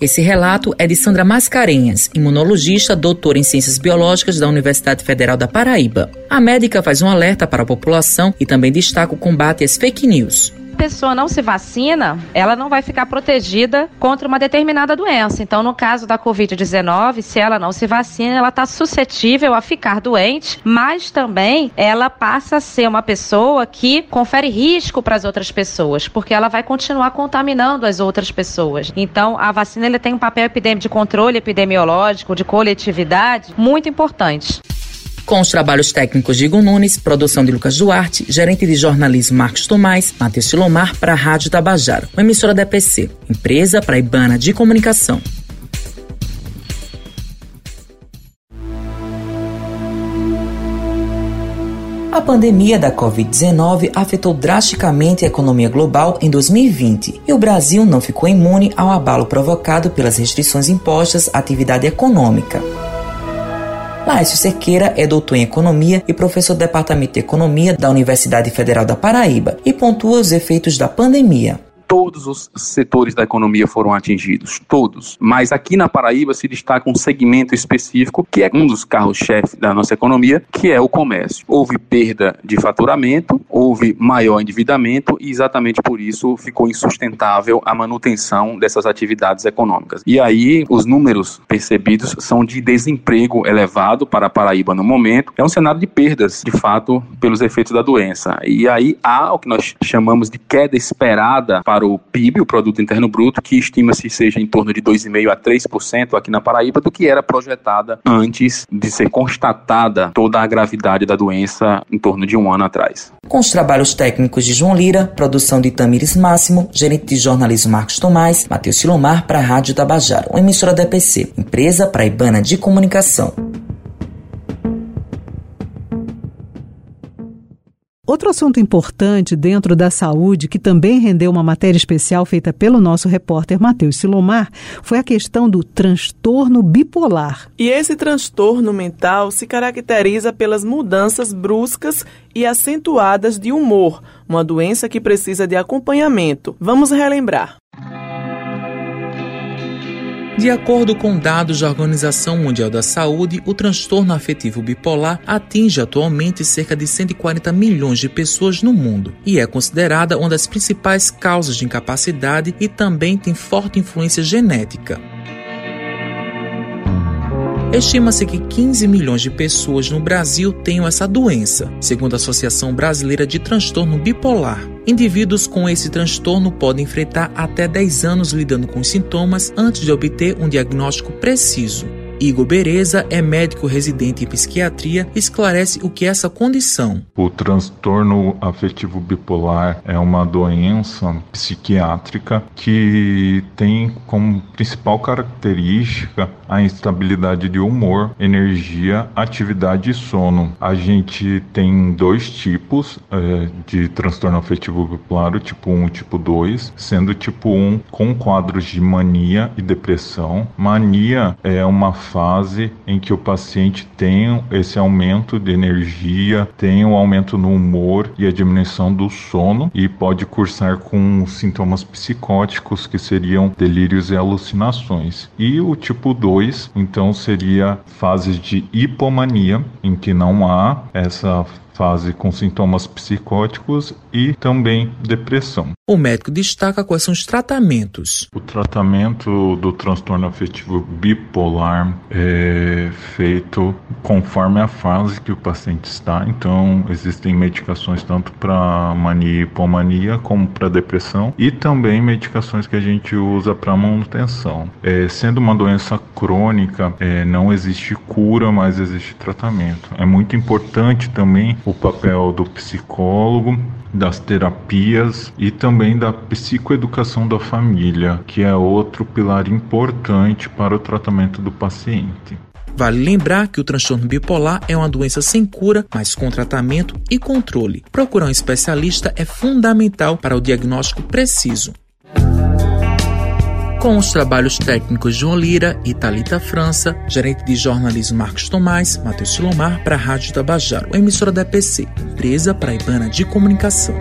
Esse relato é de Sandra Mascarenhas, imunologista, doutora em Ciências Biológicas da Universidade Federal da Paraíba. A médica faz um alerta para a população e também destaca o combate às fake news pessoa não se vacina, ela não vai ficar protegida contra uma determinada doença. Então, no caso da Covid-19, se ela não se vacina, ela está suscetível a ficar doente, mas também ela passa a ser uma pessoa que confere risco para as outras pessoas, porque ela vai continuar contaminando as outras pessoas. Então, a vacina ele tem um papel de controle epidemiológico, de coletividade, muito importante com os trabalhos técnicos de Igor Nunes, produção de Lucas Duarte, gerente de jornalismo Marcos Tomás, Matheus Silomar para a Rádio Tabajaro, uma emissora da EPC, empresa Ibana de comunicação. A pandemia da Covid-19 afetou drasticamente a economia global em 2020 e o Brasil não ficou imune ao abalo provocado pelas restrições impostas à atividade econômica. Laércio Cerqueira é doutor em Economia e professor do Departamento de Economia da Universidade Federal da Paraíba e pontua os efeitos da pandemia todos os setores da economia foram atingidos, todos. Mas aqui na Paraíba se destaca um segmento específico que é um dos carros-chefe da nossa economia, que é o comércio. Houve perda de faturamento, houve maior endividamento e exatamente por isso ficou insustentável a manutenção dessas atividades econômicas. E aí os números percebidos são de desemprego elevado para a Paraíba no momento. É um cenário de perdas, de fato, pelos efeitos da doença. E aí há o que nós chamamos de queda esperada para para o PIB, o Produto Interno Bruto, que estima-se seja em torno de 2,5% a 3% aqui na Paraíba, do que era projetada antes de ser constatada toda a gravidade da doença em torno de um ano atrás. Com os trabalhos técnicos de João Lira, produção de Tamires Máximo, gerente de jornalismo Marcos Tomás, Matheus Silomar para a Rádio Tabajara, uma emissora da EPC, empresa praibana de comunicação. Outro assunto importante dentro da saúde, que também rendeu uma matéria especial feita pelo nosso repórter Matheus Silomar, foi a questão do transtorno bipolar. E esse transtorno mental se caracteriza pelas mudanças bruscas e acentuadas de humor, uma doença que precisa de acompanhamento. Vamos relembrar. De acordo com dados da Organização Mundial da Saúde, o transtorno afetivo bipolar atinge atualmente cerca de 140 milhões de pessoas no mundo e é considerada uma das principais causas de incapacidade e também tem forte influência genética. Estima-se que 15 milhões de pessoas no Brasil tenham essa doença, segundo a Associação Brasileira de Transtorno Bipolar. Indivíduos com esse transtorno podem enfrentar até 10 anos lidando com os sintomas antes de obter um diagnóstico preciso. Igor Bereza é médico residente em psiquiatria esclarece o que é essa condição. O transtorno afetivo bipolar é uma doença psiquiátrica que tem como principal característica a instabilidade de humor, energia, atividade e sono. A gente tem dois tipos é, de transtorno afetivo bipolar, o tipo 1 e o tipo 2, sendo o tipo 1 com quadros de mania e depressão. Mania é uma fase em que o paciente tem esse aumento de energia, tem um aumento no humor e a diminuição do sono e pode cursar com sintomas psicóticos que seriam delírios e alucinações. E o tipo 2, então, seria fases de hipomania, em que não há essa fase com sintomas psicóticos e também depressão. O médico destaca quais são os tratamentos. O tratamento do transtorno afetivo bipolar é feito conforme a fase que o paciente está. Então, existem medicações tanto para mania e hipomania como para depressão e também medicações que a gente usa para manutenção. É, sendo uma doença crônica, é, não existe cura, mas existe tratamento. É muito importante também o papel do psicólogo das terapias e também da psicoeducação da família, que é outro pilar importante para o tratamento do paciente. Vale lembrar que o transtorno bipolar é uma doença sem cura, mas com tratamento e controle. Procurar um especialista é fundamental para o diagnóstico preciso. Com os trabalhos técnicos João Lira e Talita França, gerente de jornalismo Marcos Tomás, Matheus Silomar para a Rádio Tabajaro, emissora da EPC, empresa paraibana de comunicação.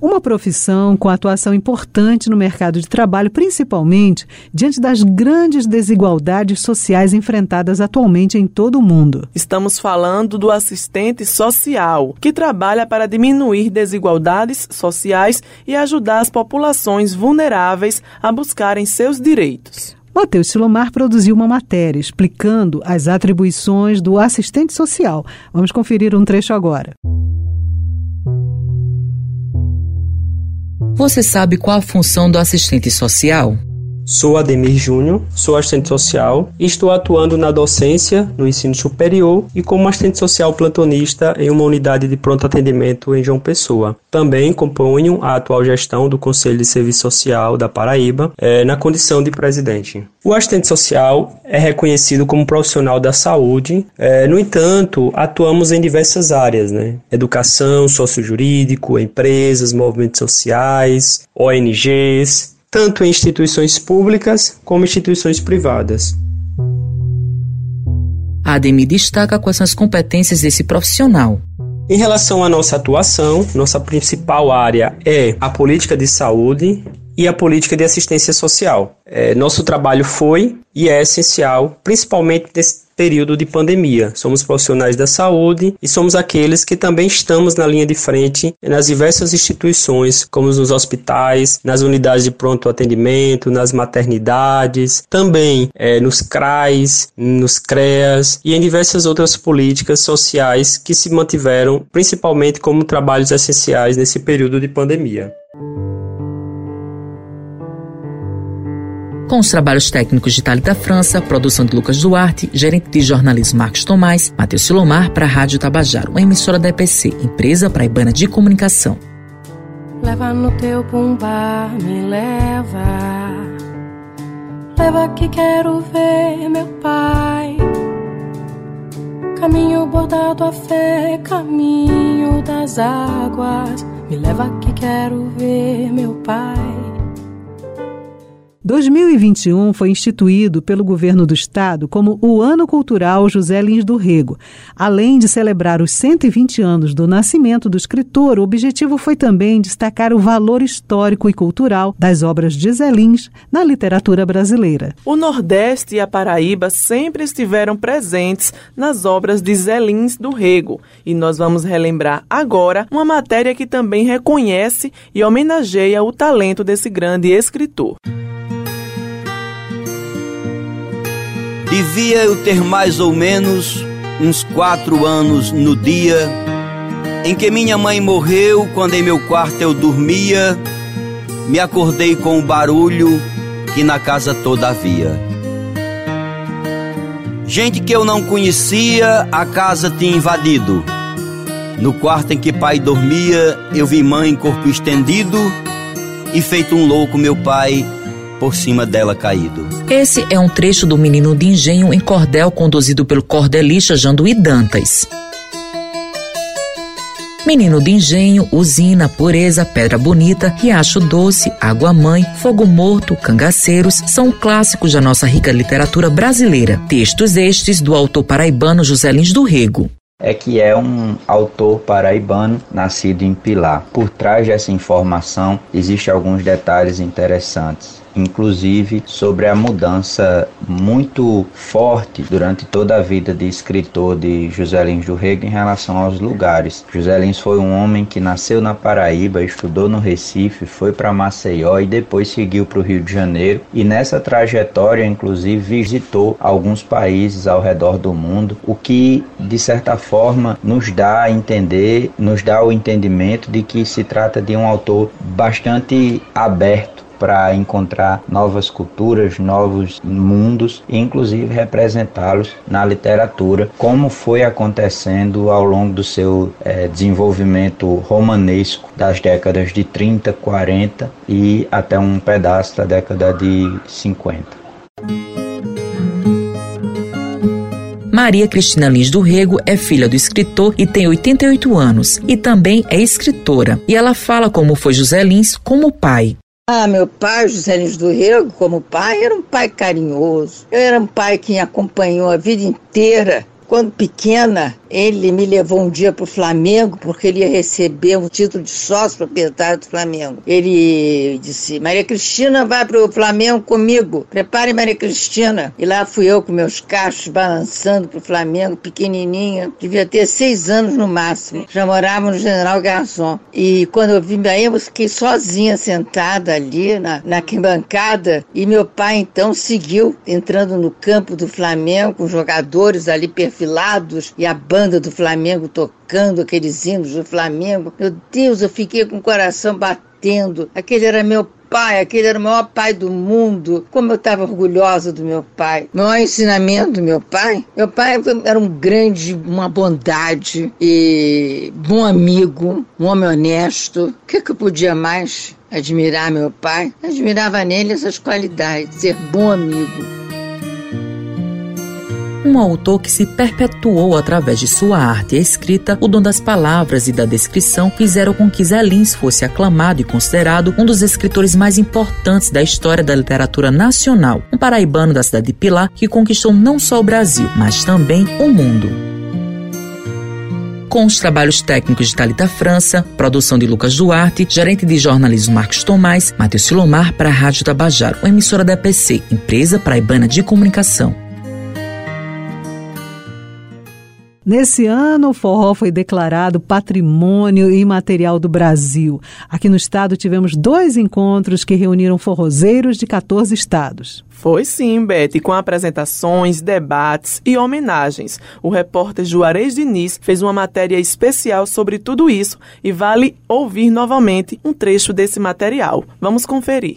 Uma profissão com atuação importante no mercado de trabalho, principalmente diante das grandes desigualdades sociais enfrentadas atualmente em todo o mundo. Estamos falando do assistente social, que trabalha para diminuir desigualdades sociais e ajudar as populações vulneráveis a buscarem seus direitos. Matheus Silomar produziu uma matéria explicando as atribuições do assistente social. Vamos conferir um trecho agora. Você sabe qual a função do assistente social? Sou Ademir Júnior, sou assistente social e estou atuando na docência no ensino superior e como assistente social plantonista em uma unidade de pronto atendimento em João Pessoa. Também componho a atual gestão do Conselho de Serviço Social da Paraíba é, na condição de presidente. O assistente social é reconhecido como profissional da saúde, é, no entanto, atuamos em diversas áreas, né? Educação, sócio-jurídico, empresas, movimentos sociais, ONGs, tanto em instituições públicas como instituições privadas. A Ademir destaca quais são as competências desse profissional. Em relação à nossa atuação, nossa principal área é a política de saúde e a política de assistência social. É, nosso trabalho foi e é essencial, principalmente nesse período de pandemia. Somos profissionais da saúde e somos aqueles que também estamos na linha de frente nas diversas instituições, como nos hospitais, nas unidades de pronto atendimento, nas maternidades, também é, nos CRAs, nos CREAS e em diversas outras políticas sociais que se mantiveram principalmente como trabalhos essenciais nesse período de pandemia. Com os trabalhos técnicos de Thalita França, produção de Lucas Duarte, gerente de jornalismo Marcos Tomás, Matheus Silomar para a Rádio Tabajaro, uma emissora da EPC, empresa praibana de comunicação. Leva no teu pumba, me leva. Leva que quero ver meu pai. Caminho bordado a fé, caminho das águas. Me leva que quero ver meu pai. 2021 foi instituído pelo governo do estado como o Ano Cultural José Lins do Rego. Além de celebrar os 120 anos do nascimento do escritor, o objetivo foi também destacar o valor histórico e cultural das obras de Zé Lins na literatura brasileira. O Nordeste e a Paraíba sempre estiveram presentes nas obras de Zé Lins do Rego, e nós vamos relembrar agora uma matéria que também reconhece e homenageia o talento desse grande escritor. Devia eu ter mais ou menos uns quatro anos no dia em que minha mãe morreu, quando em meu quarto eu dormia, me acordei com o barulho que na casa toda havia. Gente que eu não conhecia, a casa tinha invadido. No quarto em que pai dormia, eu vi mãe corpo estendido e feito um louco meu pai por cima dela caído. Esse é um trecho do Menino de Engenho em cordel conduzido pelo cordelista Janduí Dantas. Menino de Engenho, Usina, Pureza, Pedra Bonita, Riacho Doce, Água Mãe, Fogo Morto, Cangaceiros são clássicos da nossa rica literatura brasileira. Textos estes do autor paraibano José Lins do Rego. é que é um autor paraibano nascido em Pilar. Por trás dessa informação existem alguns detalhes interessantes inclusive sobre a mudança muito forte durante toda a vida de escritor de José Lins do Rego em relação aos lugares. José Lins foi um homem que nasceu na Paraíba, estudou no Recife, foi para Maceió e depois seguiu para o Rio de Janeiro e nessa trajetória inclusive visitou alguns países ao redor do mundo, o que de certa forma nos dá a entender, nos dá o entendimento de que se trata de um autor bastante aberto para encontrar novas culturas, novos mundos e inclusive representá-los na literatura, como foi acontecendo ao longo do seu é, desenvolvimento romanesco das décadas de 30, 40 e até um pedaço da década de 50. Maria Cristina Lins do Rego é filha do escritor e tem 88 anos e também é escritora. E ela fala como foi José Lins como pai. Ah, meu pai, José Lins do Rego, como pai, era um pai carinhoso. Eu era um pai que me acompanhou a vida inteira. Quando pequena, ele me levou um dia para o Flamengo, porque ele ia receber um título de sócio proprietário do Flamengo. Ele disse: Maria Cristina vai para o Flamengo comigo. Prepare Maria Cristina. E lá fui eu com meus cachos balançando para o Flamengo, pequenininha. Devia ter seis anos no máximo. Já morava no General Garçom. E quando eu vim daí, eu fiquei sozinha sentada ali na, na arquibancada. E meu pai então seguiu entrando no campo do Flamengo, com jogadores ali perfilados e a banda do Flamengo tocando aqueles hinos do Flamengo. Meu Deus, eu fiquei com o coração batendo. Aquele era meu pai, aquele era o maior pai do mundo. Como eu estava orgulhosa do meu pai. O maior ensinamento do meu pai. Meu pai era um grande, uma bondade e bom amigo, um homem honesto. O que, que eu podia mais admirar meu pai? Admirava nele essas qualidades, ser bom amigo um autor que se perpetuou através de sua arte e escrita, o dom das palavras e da descrição fizeram com que Zé Lins fosse aclamado e considerado um dos escritores mais importantes da história da literatura nacional, um paraibano da cidade de Pilar que conquistou não só o Brasil, mas também o mundo com os trabalhos técnicos de Talita França, produção de Lucas Duarte, gerente de jornalismo Marcos Tomás, Matheus Silomar para a Rádio Tabajaro, emissora da EPC, empresa paraibana de comunicação. Nesse ano, o forró foi declarado patrimônio imaterial do Brasil. Aqui no estado tivemos dois encontros que reuniram forrozeiros de 14 estados. Foi sim, Beth, com apresentações, debates e homenagens. O repórter Juarez Diniz fez uma matéria especial sobre tudo isso e vale ouvir novamente um trecho desse material. Vamos conferir.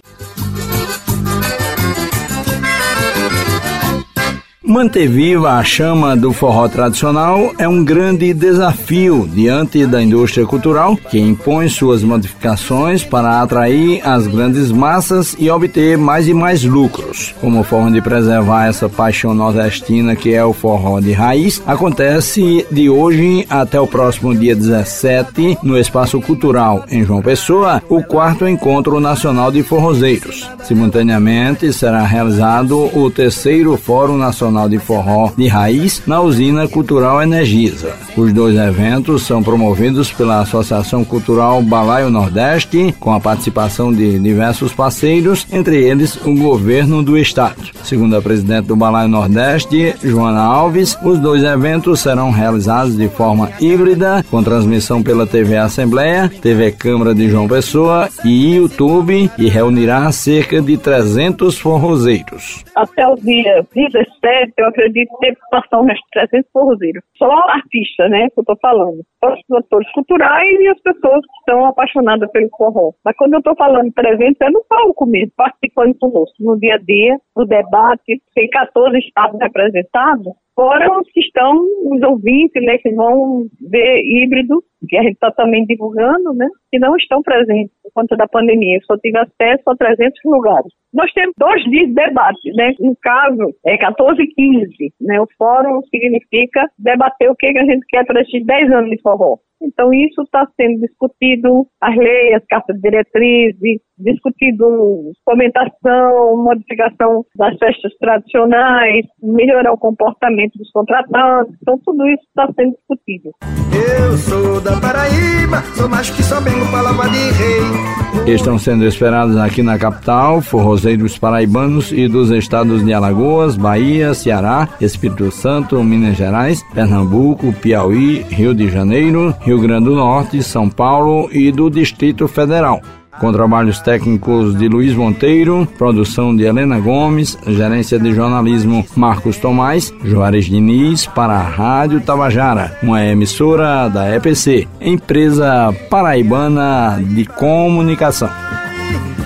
Manter viva a chama do forró tradicional é um grande desafio diante da indústria cultural que impõe suas modificações para atrair as grandes massas e obter mais e mais lucros. Como forma de preservar essa paixão nordestina que é o forró de raiz, acontece de hoje até o próximo dia 17 no Espaço Cultural em João Pessoa, o quarto encontro nacional de forrozeiros. Simultaneamente será realizado o terceiro Fórum Nacional Nacional de Forró de Raiz na Usina Cultural Energisa. Os dois eventos são promovidos pela Associação Cultural Balaio Nordeste, com a participação de diversos parceiros, entre eles o governo do estado. Segundo a presidente do Balaio Nordeste, Joana Alves, os dois eventos serão realizados de forma híbrida, com transmissão pela TV Assembleia, TV Câmara de João Pessoa e YouTube, e reunirá cerca de 300 forrozeiros. Até o dia 17 eu acredito ter passar uns 300 forrozeiros. Só artista, né, que eu tô falando. Os atores culturais e as pessoas que estão apaixonadas pelo forró. Mas quando eu tô falando 300, é no palco mesmo, participando conosco, no dia a dia, no debate. Tem 14 estados representados, fora os que estão, os ouvintes, né, que vão ver híbrido, que a gente está também divulgando, né, que não estão presentes por conta da pandemia. Eu só tive acesso a 300 lugares. Nós temos dois dias de debate, né, no caso, é 14 e 15, né, o fórum significa debater o que, que a gente quer para esses 10 anos de forró. Então, isso está sendo discutido, as leis, as cartas de diretrizes, discutido fomentação, modificação das festas tradicionais, melhorar o comportamento dos contratantes. Então, tudo isso está sendo discutido. Eu sou da Paraíba, sou mais que só venho palavra de rei. Estão sendo esperados aqui na capital forrozeiros paraibanos e dos estados de Alagoas, Bahia, Ceará, Espírito Santo, Minas Gerais, Pernambuco, Piauí, Rio de Janeiro, Rio Grande do Norte, São Paulo e do Distrito Federal com trabalhos técnicos de Luiz Monteiro, produção de Helena Gomes, gerência de jornalismo Marcos Tomás, Juarez Diniz para a Rádio Tabajara, uma emissora da EPC, empresa paraibana de comunicação.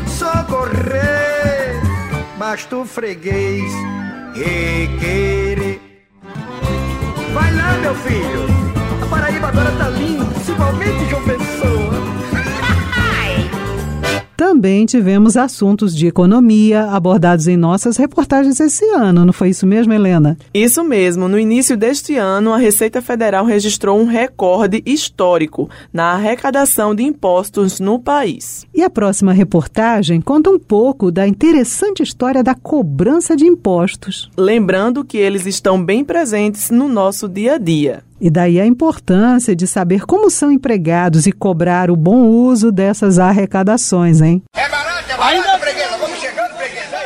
Socorrer, basta o freguês requerer. Vai lá, meu filho, a Paraíba agora tá linda, principalmente João Pessoa. Também tivemos assuntos de economia abordados em nossas reportagens esse ano, não foi isso mesmo, Helena? Isso mesmo. No início deste ano, a Receita Federal registrou um recorde histórico na arrecadação de impostos no país. E a próxima reportagem conta um pouco da interessante história da cobrança de impostos. Lembrando que eles estão bem presentes no nosso dia a dia. E daí a importância de saber como são empregados e cobrar o bom uso dessas arrecadações, hein? É barato, é barato, Ainda... freguesa. Vamos chegando, freguesa.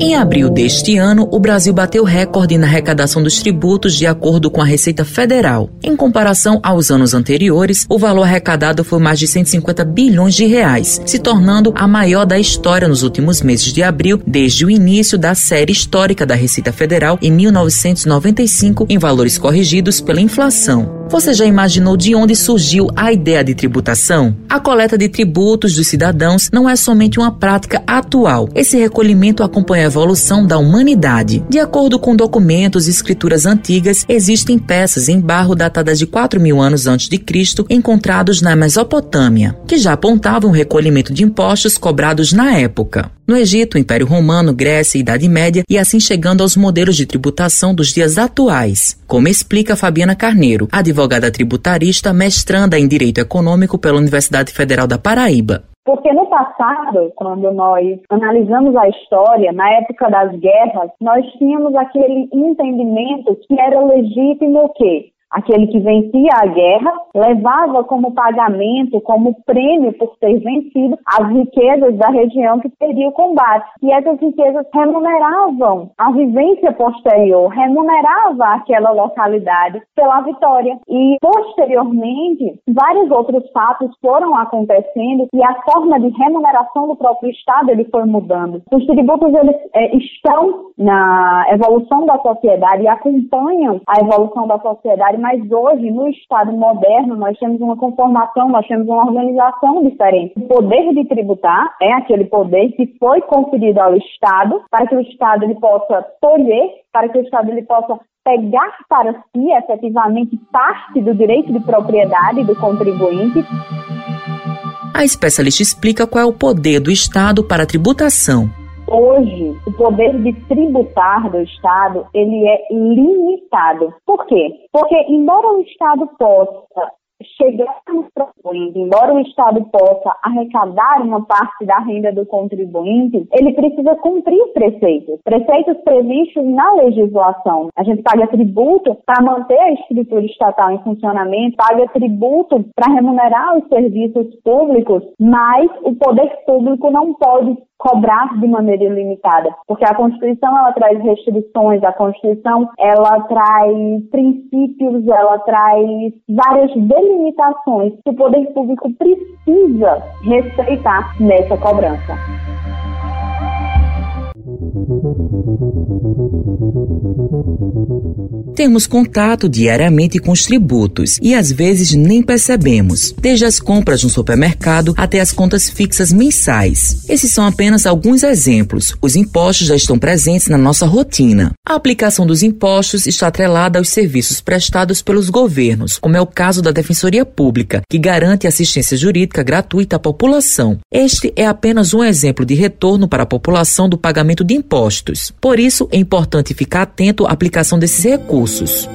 Em abril deste ano, o Brasil bateu recorde na arrecadação dos tributos de acordo com a Receita Federal. Em comparação aos anos anteriores, o valor arrecadado foi mais de 150 bilhões de reais, se tornando a maior da história nos últimos meses de abril, desde o início da série histórica da Receita Federal em 1995, em valores corrigidos pela inflação. Você já imaginou de onde surgiu a ideia de tributação? A coleta de tributos dos cidadãos não é somente uma prática atual. Esse recolhimento acompanha a evolução da humanidade. De acordo com documentos e escrituras antigas, existem peças em barro datadas de 4 mil anos antes de Cristo encontrados na Mesopotâmia, que já apontavam o recolhimento de impostos cobrados na época. No Egito, Império Romano, Grécia Idade Média, e assim chegando aos modelos de tributação dos dias atuais, como explica Fabiana Carneiro, advogada tributarista, mestranda em Direito Econômico pela Universidade Federal da Paraíba. Porque no passado, quando nós analisamos a história, na época das guerras, nós tínhamos aquele entendimento que era legítimo o quê? Aquele que vencia a guerra levava como pagamento, como prêmio por ter vencido, as riquezas da região que perdia o combate. E essas riquezas remuneravam a vivência posterior, remunerava aquela localidade pela vitória. E posteriormente, vários outros fatos foram acontecendo e a forma de remuneração do próprio Estado ele foi mudando. Os tributos eles é, estão na evolução da sociedade e acompanham a evolução da sociedade mas hoje, no Estado moderno, nós temos uma conformação, nós temos uma organização diferente. O poder de tributar é aquele poder que foi conferido ao Estado para que o Estado ele possa tolher, para que o Estado ele possa pegar para si efetivamente parte do direito de propriedade do contribuinte. A especialista explica qual é o poder do Estado para a tributação hoje o poder de tributar do Estado ele é limitado. Por quê? Porque embora o Estado possa chegar no contribuinte, embora o Estado possa arrecadar uma parte da renda do contribuinte, ele precisa cumprir preceitos, preceitos previstos na legislação. A gente paga tributo para manter a estrutura estatal em funcionamento, paga tributo para remunerar os serviços públicos, mas o poder público não pode cobrar de maneira ilimitada, porque a Constituição ela traz restrições, a Constituição ela traz princípios, ela traz várias delimitações que o poder público precisa respeitar nessa cobrança. Temos contato diariamente com os tributos e às vezes nem percebemos, desde as compras no supermercado até as contas fixas mensais. Esses são apenas alguns exemplos. Os impostos já estão presentes na nossa rotina. A aplicação dos impostos está atrelada aos serviços prestados pelos governos, como é o caso da Defensoria Pública, que garante assistência jurídica gratuita à população. Este é apenas um exemplo de retorno para a população do pagamento de impostos. Por isso, é importante ficar atento à aplicação desses recursos. russos.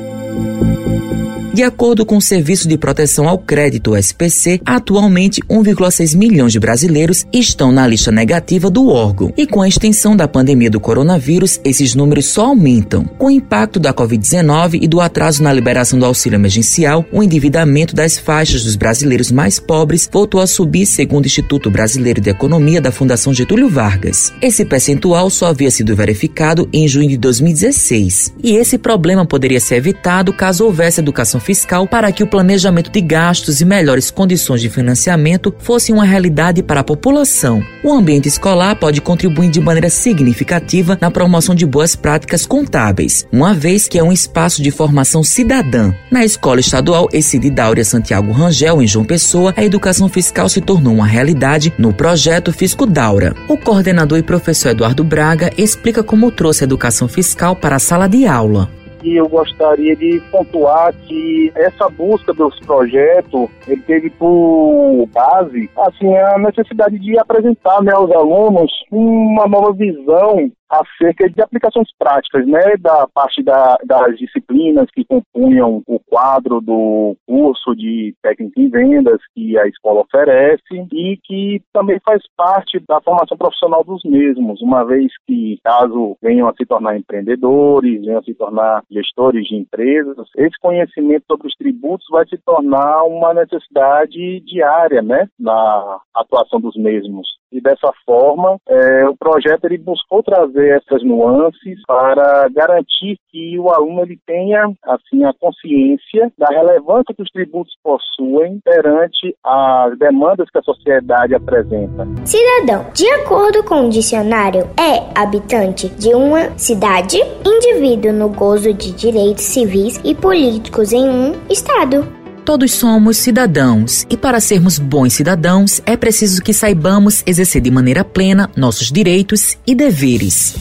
De acordo com o Serviço de Proteção ao Crédito, SPC, atualmente 1,6 milhões de brasileiros estão na lista negativa do órgão. E com a extensão da pandemia do coronavírus, esses números só aumentam. Com o impacto da Covid-19 e do atraso na liberação do auxílio emergencial, o endividamento das faixas dos brasileiros mais pobres voltou a subir, segundo o Instituto Brasileiro de Economia da Fundação Getúlio Vargas. Esse percentual só havia sido verificado em junho de 2016. E esse problema poderia ser evitado caso houvesse educação fiscal para que o planejamento de gastos e melhores condições de financiamento fossem uma realidade para a população. O ambiente escolar pode contribuir de maneira significativa na promoção de boas práticas contábeis, uma vez que é um espaço de formação cidadã. Na Escola Estadual Excide Dáurea Santiago Rangel, em João Pessoa, a educação fiscal se tornou uma realidade no projeto Fisco Daura. O coordenador e professor Eduardo Braga explica como trouxe a educação fiscal para a sala de aula que eu gostaria de pontuar que essa busca dos projetos ele teve por base assim a necessidade de apresentar né, aos alunos uma nova visão acerca de aplicações práticas, né, da parte da, das disciplinas que compunham o quadro do curso de técnica em vendas que a escola oferece e que também faz parte da formação profissional dos mesmos, uma vez que, caso venham a se tornar empreendedores, venham a se tornar gestores de empresas, esse conhecimento sobre os tributos vai se tornar uma necessidade diária, né, na atuação dos mesmos. E dessa forma, é, o projeto ele buscou trazer essas nuances para garantir que o aluno ele tenha assim a consciência da relevância que os tributos possuem perante as demandas que a sociedade apresenta. Cidadão, de acordo com o dicionário, é habitante de uma cidade, indivíduo no gozo de direitos civis e políticos em um estado. Todos somos cidadãos e para sermos bons cidadãos é preciso que saibamos exercer de maneira plena nossos direitos e deveres.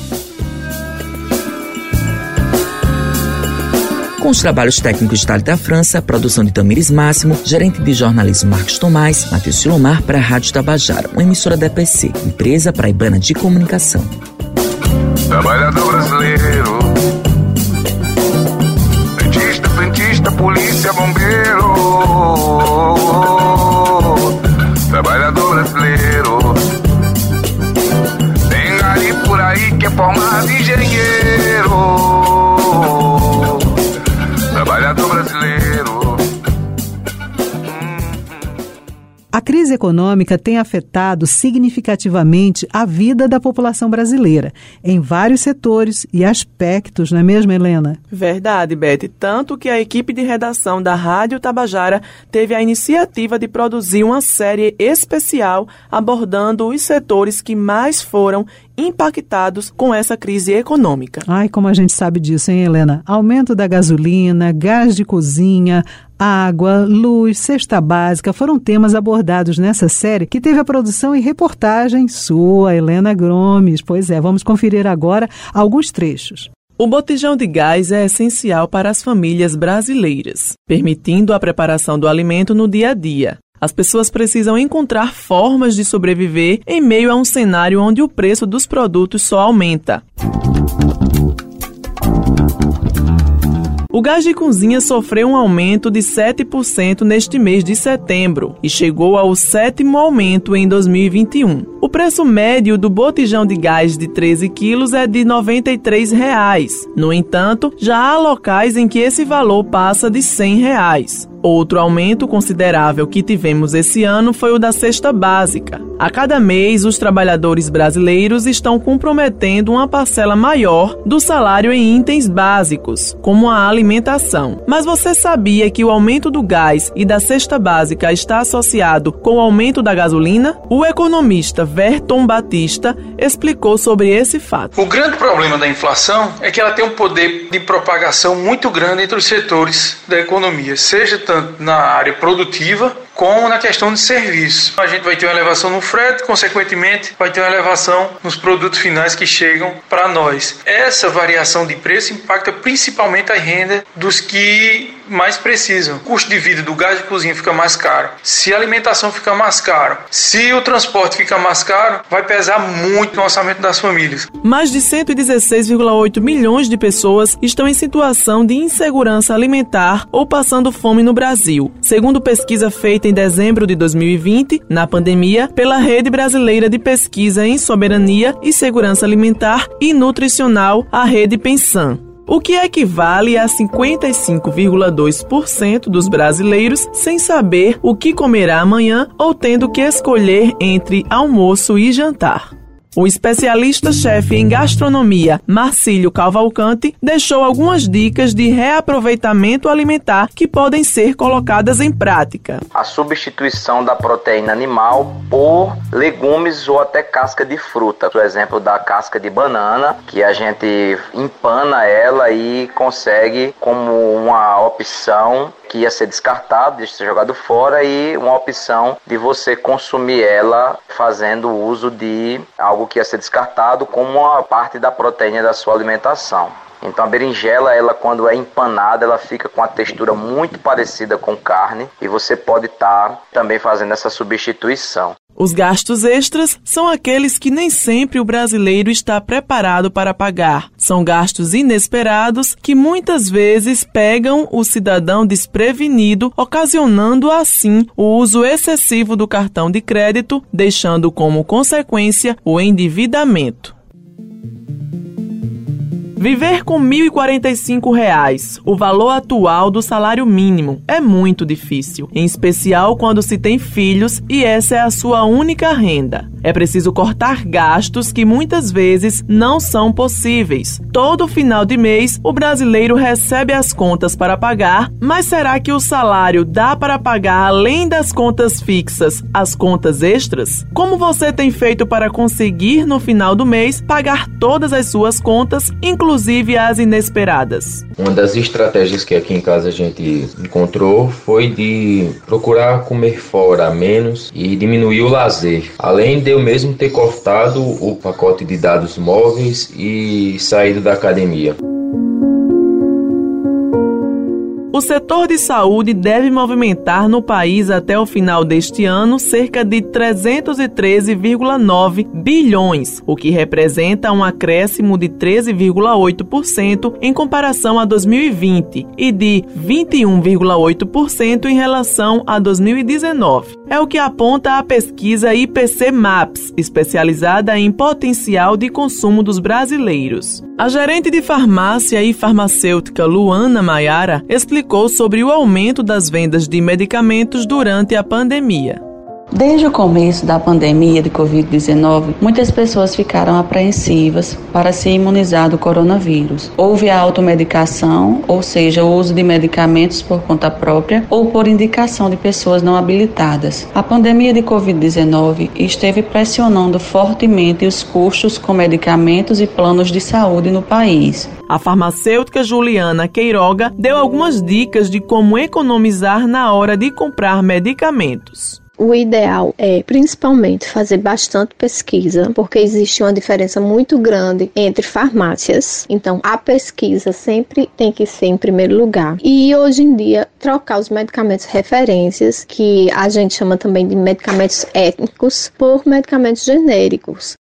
Com os trabalhos técnicos de Thalita França, produção de Tamires Máximo, gerente de jornalismo Marcos Tomás, Matheus Silomar para a Rádio Tabajara, uma emissora da EPC, empresa paraibana de comunicação. Trabalhador brasileiro crise econômica tem afetado significativamente a vida da população brasileira, em vários setores e aspectos, não é mesmo, Helena? Verdade, Beth. Tanto que a equipe de redação da Rádio Tabajara teve a iniciativa de produzir uma série especial abordando os setores que mais foram impactados com essa crise econômica. Ai, como a gente sabe disso, hein, Helena? Aumento da gasolina, gás de cozinha, água, luz, cesta básica foram temas abordados nessa série que teve a produção e reportagem sua, Helena Gromes. Pois é, vamos conferir agora alguns trechos. O botijão de gás é essencial para as famílias brasileiras, permitindo a preparação do alimento no dia a dia. As pessoas precisam encontrar formas de sobreviver em meio a um cenário onde o preço dos produtos só aumenta. O gás de cozinha sofreu um aumento de 7% neste mês de setembro e chegou ao sétimo aumento em 2021. O preço médio do botijão de gás de 13 quilos é de 93 reais. No entanto, já há locais em que esse valor passa de 100 reais. Outro aumento considerável que tivemos esse ano foi o da cesta básica. A cada mês, os trabalhadores brasileiros estão comprometendo uma parcela maior do salário em itens básicos, como a alimentação. Mas você sabia que o aumento do gás e da cesta básica está associado com o aumento da gasolina? O economista Verton Batista explicou sobre esse fato. O grande problema da inflação é que ela tem um poder de propagação muito grande entre os setores da economia, seja tanto na área produtiva como na questão de serviço. A gente vai ter uma elevação no frete, consequentemente, vai ter uma elevação nos produtos finais que chegam para nós. Essa variação de preço impacta principalmente a renda dos que mais precisam. O custo de vida do gás de cozinha fica mais caro. Se a alimentação fica mais caro, se o transporte fica mais caro, vai pesar muito no orçamento das famílias. Mais de 116,8 milhões de pessoas estão em situação de insegurança alimentar ou passando fome no Brasil, segundo pesquisa feita em dezembro de 2020, na pandemia, pela Rede Brasileira de Pesquisa em Soberania e Segurança Alimentar e Nutricional, a Rede Pensan o que equivale a 55,2% dos brasileiros sem saber o que comerá amanhã ou tendo que escolher entre almoço e jantar. O especialista-chefe em gastronomia, Marcílio Cavalcante, deixou algumas dicas de reaproveitamento alimentar que podem ser colocadas em prática. A substituição da proteína animal por legumes ou até casca de fruta. Por exemplo, da casca de banana, que a gente empana ela e consegue como uma opção que ia ser descartado, ia ser jogado fora e uma opção de você consumir ela fazendo uso de algo que ia ser descartado como uma parte da proteína da sua alimentação. Então a berinjela, ela quando é empanada, ela fica com a textura muito parecida com carne e você pode estar tá também fazendo essa substituição. Os gastos extras são aqueles que nem sempre o brasileiro está preparado para pagar. São gastos inesperados que muitas vezes pegam o cidadão desprevenido, ocasionando assim o uso excessivo do cartão de crédito, deixando como consequência o endividamento. Viver com R$ 1.045, o valor atual do salário mínimo, é muito difícil, em especial quando se tem filhos e essa é a sua única renda. É preciso cortar gastos que muitas vezes não são possíveis. Todo final de mês, o brasileiro recebe as contas para pagar, mas será que o salário dá para pagar além das contas fixas as contas extras? Como você tem feito para conseguir no final do mês pagar todas as suas contas, inclusive inclusive as inesperadas. Uma das estratégias que aqui em casa a gente encontrou foi de procurar comer fora menos e diminuir o lazer. Além de eu mesmo ter cortado o pacote de dados móveis e saído da academia. O setor de saúde deve movimentar no país até o final deste ano cerca de 313,9 bilhões, o que representa um acréscimo de 13,8% em comparação a 2020 e de 21,8% em relação a 2019. É o que aponta a pesquisa IPC Maps, especializada em potencial de consumo dos brasileiros. A gerente de farmácia e farmacêutica Luana Maiara explicou sobre o aumento das vendas de medicamentos durante a pandemia. Desde o começo da pandemia de Covid-19, muitas pessoas ficaram apreensivas para se imunizar do coronavírus. Houve a automedicação, ou seja, o uso de medicamentos por conta própria ou por indicação de pessoas não habilitadas. A pandemia de Covid-19 esteve pressionando fortemente os custos com medicamentos e planos de saúde no país. A farmacêutica Juliana Queiroga deu algumas dicas de como economizar na hora de comprar medicamentos. O ideal é principalmente fazer bastante pesquisa, porque existe uma diferença muito grande entre farmácias. Então, a pesquisa sempre tem que ser em primeiro lugar. E hoje em dia, trocar os medicamentos referências, que a gente chama também de medicamentos étnicos, por medicamentos genéricos.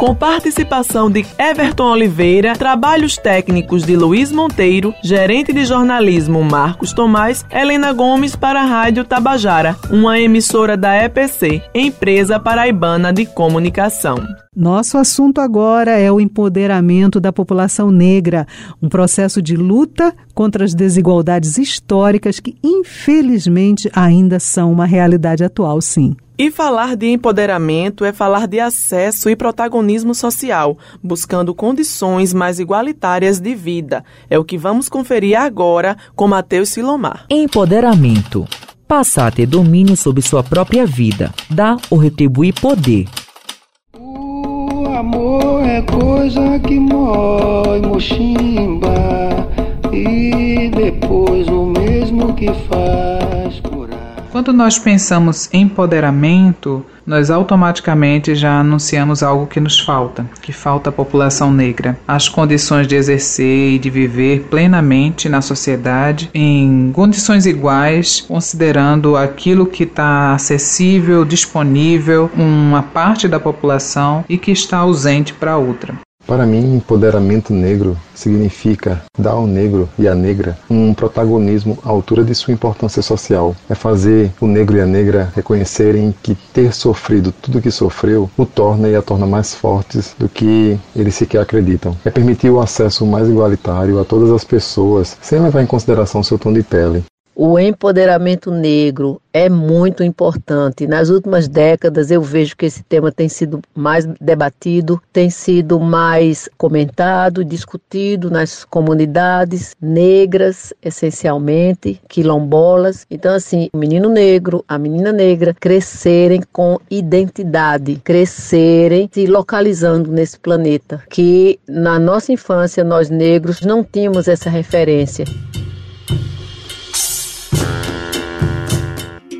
Com participação de Everton Oliveira, trabalhos técnicos de Luiz Monteiro, gerente de jornalismo Marcos Tomás, Helena Gomes para a Rádio Tabajara, uma emissora da EPC, Empresa Paraibana de Comunicação. Nosso assunto agora é o empoderamento da população negra, um processo de luta contra as desigualdades históricas que, infelizmente, ainda são uma realidade atual, sim. E falar de empoderamento é falar de acesso e protagonismo social, buscando condições mais igualitárias de vida. É o que vamos conferir agora com Matheus Silomar. Empoderamento. Passar a ter domínio sobre sua própria vida, dar ou retribuir poder. O amor é coisa que mói mochimba e depois o mesmo que faz quando nós pensamos em empoderamento, nós automaticamente já anunciamos algo que nos falta, que falta à população negra, as condições de exercer e de viver plenamente na sociedade em condições iguais, considerando aquilo que está acessível, disponível, uma parte da população e que está ausente para outra. Para mim, empoderamento negro significa dar ao negro e à negra um protagonismo à altura de sua importância social. É fazer o negro e a negra reconhecerem que ter sofrido tudo o que sofreu o torna e a torna mais fortes do que eles sequer acreditam. É permitir o acesso mais igualitário a todas as pessoas, sem levar em consideração seu tom de pele. O empoderamento negro é muito importante. Nas últimas décadas, eu vejo que esse tema tem sido mais debatido, tem sido mais comentado, discutido nas comunidades negras, essencialmente, quilombolas. Então, assim, o menino negro, a menina negra crescerem com identidade, crescerem se localizando nesse planeta, que na nossa infância, nós negros não tínhamos essa referência.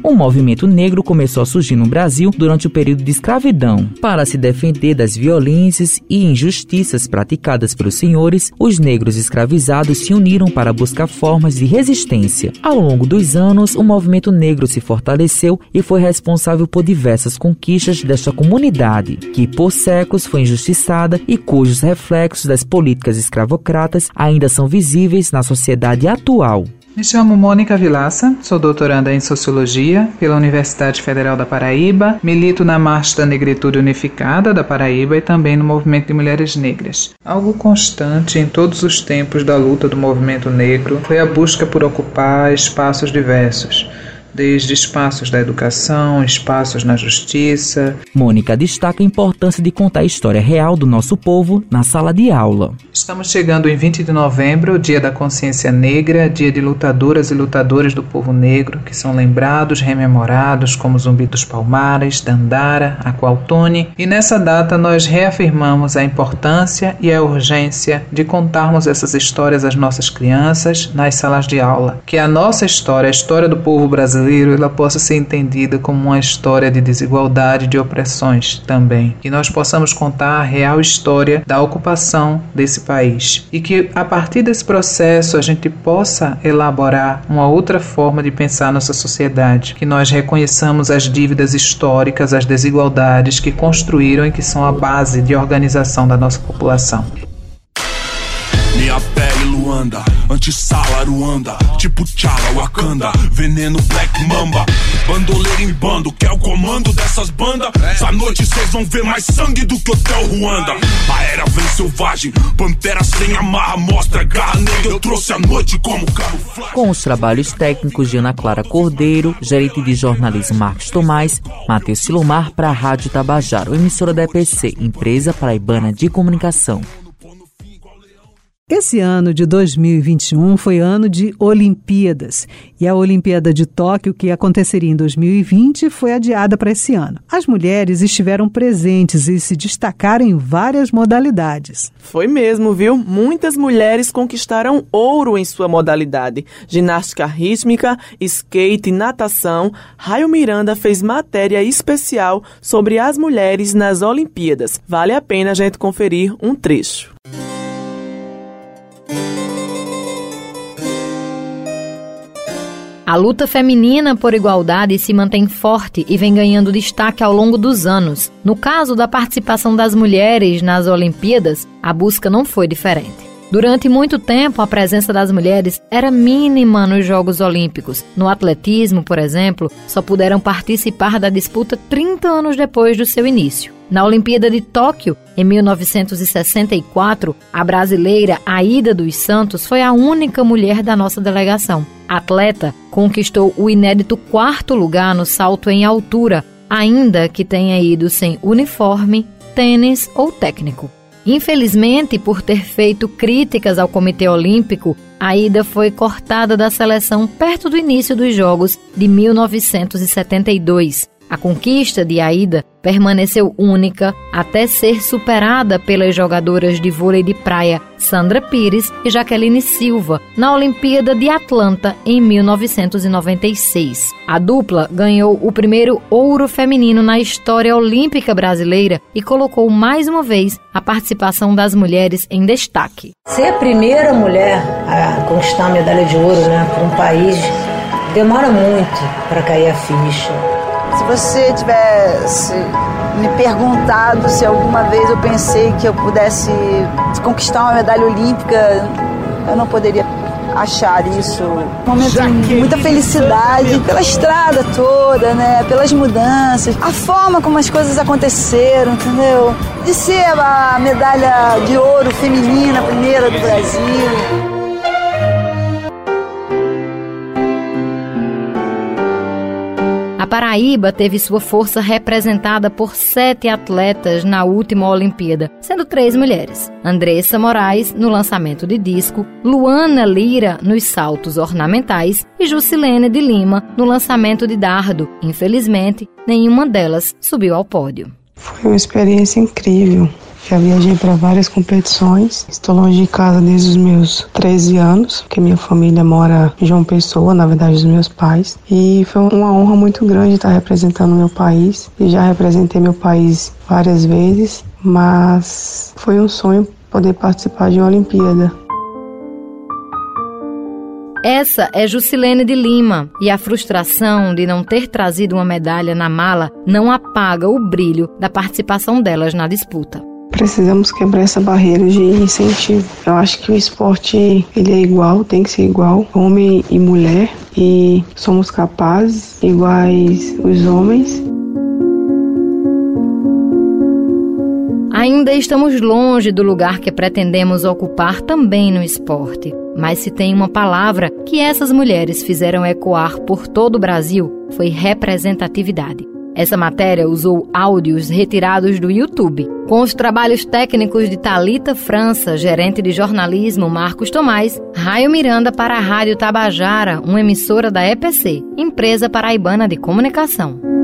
O movimento negro começou a surgir no Brasil durante o período de escravidão. Para se defender das violências e injustiças praticadas pelos senhores, os negros escravizados se uniram para buscar formas de resistência. Ao longo dos anos, o movimento negro se fortaleceu e foi responsável por diversas conquistas desta comunidade, que por séculos foi injustiçada e cujos reflexos das políticas escravocratas ainda são visíveis na sociedade atual. Me chamo Mônica Vilaça, sou doutoranda em Sociologia pela Universidade Federal da Paraíba, milito na Marcha da Negritude Unificada da Paraíba e também no Movimento de Mulheres Negras. Algo constante em todos os tempos da luta do movimento negro foi a busca por ocupar espaços diversos desde espaços da educação, espaços na justiça. Mônica destaca a importância de contar a história real do nosso povo na sala de aula. Estamos chegando em 20 de novembro, Dia da Consciência Negra, dia de lutadoras e lutadores do povo negro que são lembrados, rememorados como Zumbi dos Palmares, Dandara, Aqualtone, e nessa data nós reafirmamos a importância e a urgência de contarmos essas histórias às nossas crianças nas salas de aula, que a nossa história, a história do povo brasileiro brasileiro ela possa ser entendida como uma história de desigualdade e de opressões também. Que nós possamos contar a real história da ocupação desse país. E que a partir desse processo a gente possa elaborar uma outra forma de pensar nossa sociedade. Que nós reconheçamos as dívidas históricas, as desigualdades que construíram e que são a base de organização da nossa população. Luanda, antissala Ruanda, tipo Tchala Wakanda, veneno Black Mamba, bandoleiro em bando, que é o comando dessas bandas. Essa noite vocês vão ver mais sangue do que Hotel Ruanda. A era vem selvagem, pantera sem amarra, mostra garra negra. Eu trouxe a noite como camuflagem. Com os trabalhos técnicos de Ana Clara Cordeiro, gerente de jornalismo Marcos Tomás, Matheus Silomar para a Rádio Tabajaro, emissora da EPC, empresa paraibana de comunicação. Esse ano de 2021 foi ano de Olimpíadas e a Olimpíada de Tóquio, que aconteceria em 2020, foi adiada para esse ano. As mulheres estiveram presentes e se destacaram em várias modalidades. Foi mesmo, viu? Muitas mulheres conquistaram ouro em sua modalidade: ginástica rítmica, skate, natação. Raio Miranda fez matéria especial sobre as mulheres nas Olimpíadas. Vale a pena a gente conferir um trecho. A luta feminina por igualdade se mantém forte e vem ganhando destaque ao longo dos anos. No caso da participação das mulheres nas Olimpíadas, a busca não foi diferente. Durante muito tempo, a presença das mulheres era mínima nos Jogos Olímpicos. No atletismo, por exemplo, só puderam participar da disputa 30 anos depois do seu início. Na Olimpíada de Tóquio, em 1964, a brasileira Aida dos Santos foi a única mulher da nossa delegação. A atleta conquistou o inédito quarto lugar no salto em altura, ainda que tenha ido sem uniforme, tênis ou técnico. Infelizmente, por ter feito críticas ao Comitê Olímpico, a ida foi cortada da seleção perto do início dos Jogos de 1972. A conquista de Aida permaneceu única até ser superada pelas jogadoras de vôlei de praia Sandra Pires e Jaqueline Silva na Olimpíada de Atlanta em 1996. A dupla ganhou o primeiro ouro feminino na história olímpica brasileira e colocou mais uma vez a participação das mulheres em destaque. Ser a primeira mulher a conquistar a medalha de ouro né, para um país demora muito para cair a ficha se você tivesse me perguntado se alguma vez eu pensei que eu pudesse conquistar uma medalha olímpica, eu não poderia achar isso. Um momento de muita felicidade pela estrada toda, né? Pelas mudanças, a forma como as coisas aconteceram, entendeu? De ser a medalha de ouro feminina primeira do Brasil. Paraíba teve sua força representada por sete atletas na última Olimpíada, sendo três mulheres. Andressa Moraes, no lançamento de disco, Luana Lira, nos saltos ornamentais e Jusilene de Lima, no lançamento de dardo. Infelizmente, nenhuma delas subiu ao pódio. Foi uma experiência incrível. Já viajei para várias competições. Estou longe de casa desde os meus 13 anos, porque minha família mora em João Pessoa, na verdade, os meus pais. E foi uma honra muito grande estar representando meu país. E já representei meu país várias vezes, mas foi um sonho poder participar de uma Olimpíada. Essa é Jusilene de Lima e a frustração de não ter trazido uma medalha na mala não apaga o brilho da participação delas na disputa. Precisamos quebrar essa barreira de incentivo. Eu acho que o esporte ele é igual, tem que ser igual, homem e mulher, e somos capazes, iguais os homens. Ainda estamos longe do lugar que pretendemos ocupar também no esporte. Mas se tem uma palavra que essas mulheres fizeram ecoar por todo o Brasil, foi representatividade. Essa matéria usou áudios retirados do YouTube, com os trabalhos técnicos de Talita França, gerente de jornalismo Marcos Tomás, Raio Miranda para a Rádio Tabajara, uma emissora da EPC, empresa paraibana de comunicação.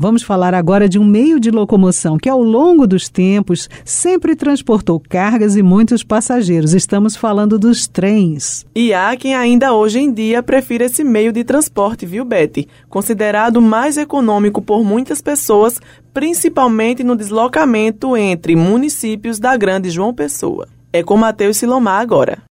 Vamos falar agora de um meio de locomoção que, ao longo dos tempos, sempre transportou cargas e muitos passageiros. Estamos falando dos trens. E há quem ainda hoje em dia prefira esse meio de transporte, viu, Betty? Considerado mais econômico por muitas pessoas, principalmente no deslocamento entre municípios da Grande João Pessoa. É com Matheus Silomar agora.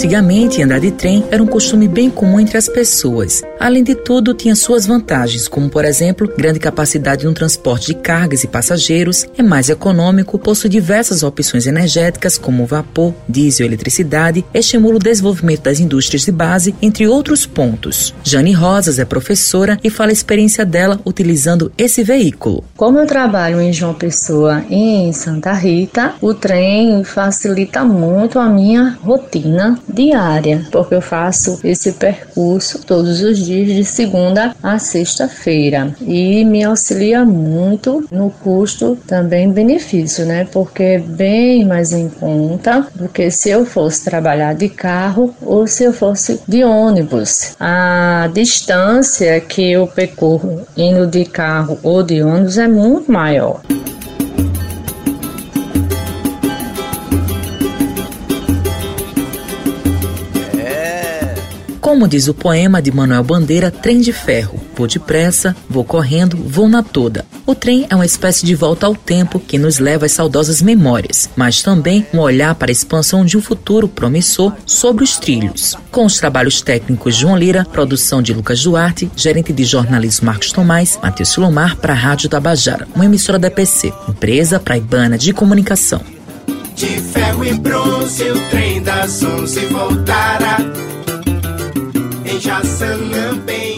Antigamente, andar de trem era um costume bem comum entre as pessoas. Além de tudo, tinha suas vantagens, como por exemplo, grande capacidade no transporte de cargas e passageiros, é mais econômico, possui diversas opções energéticas como vapor, diesel eletricidade, estimula o desenvolvimento das indústrias de base, entre outros pontos. Jane Rosas é professora e fala a experiência dela utilizando esse veículo. Como eu trabalho em João Pessoa em Santa Rita, o trem facilita muito a minha rotina diária, porque eu faço esse percurso todos os dias de segunda a sexta-feira e me auxilia muito no custo também benefício, né? Porque é bem mais em conta do que se eu fosse trabalhar de carro ou se eu fosse de ônibus. A distância que eu percorro indo de carro ou de ônibus é muito maior. Como diz o poema de Manuel Bandeira, Trem de Ferro, vou depressa, vou correndo, vou na toda. O trem é uma espécie de volta ao tempo que nos leva às saudosas memórias, mas também um olhar para a expansão de um futuro promissor sobre os trilhos. Com os trabalhos técnicos João Lira, produção de Lucas Duarte, gerente de jornalismo Marcos Tomás, Matheus Silomar para a Rádio Tabajara, uma emissora da EPC, empresa praibana de comunicação. De ferro e bronze, o trem das onze voltará. Em Jaçanã, bem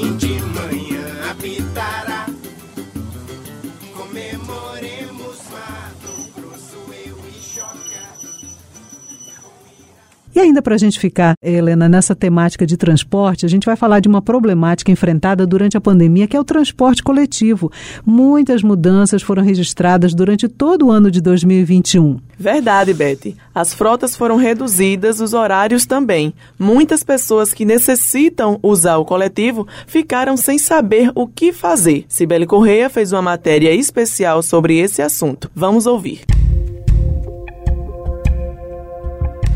E ainda para a gente ficar, Helena, nessa temática de transporte, a gente vai falar de uma problemática enfrentada durante a pandemia, que é o transporte coletivo. Muitas mudanças foram registradas durante todo o ano de 2021. Verdade, Beth. As frotas foram reduzidas, os horários também. Muitas pessoas que necessitam usar o coletivo ficaram sem saber o que fazer. Cibele Correia fez uma matéria especial sobre esse assunto. Vamos ouvir.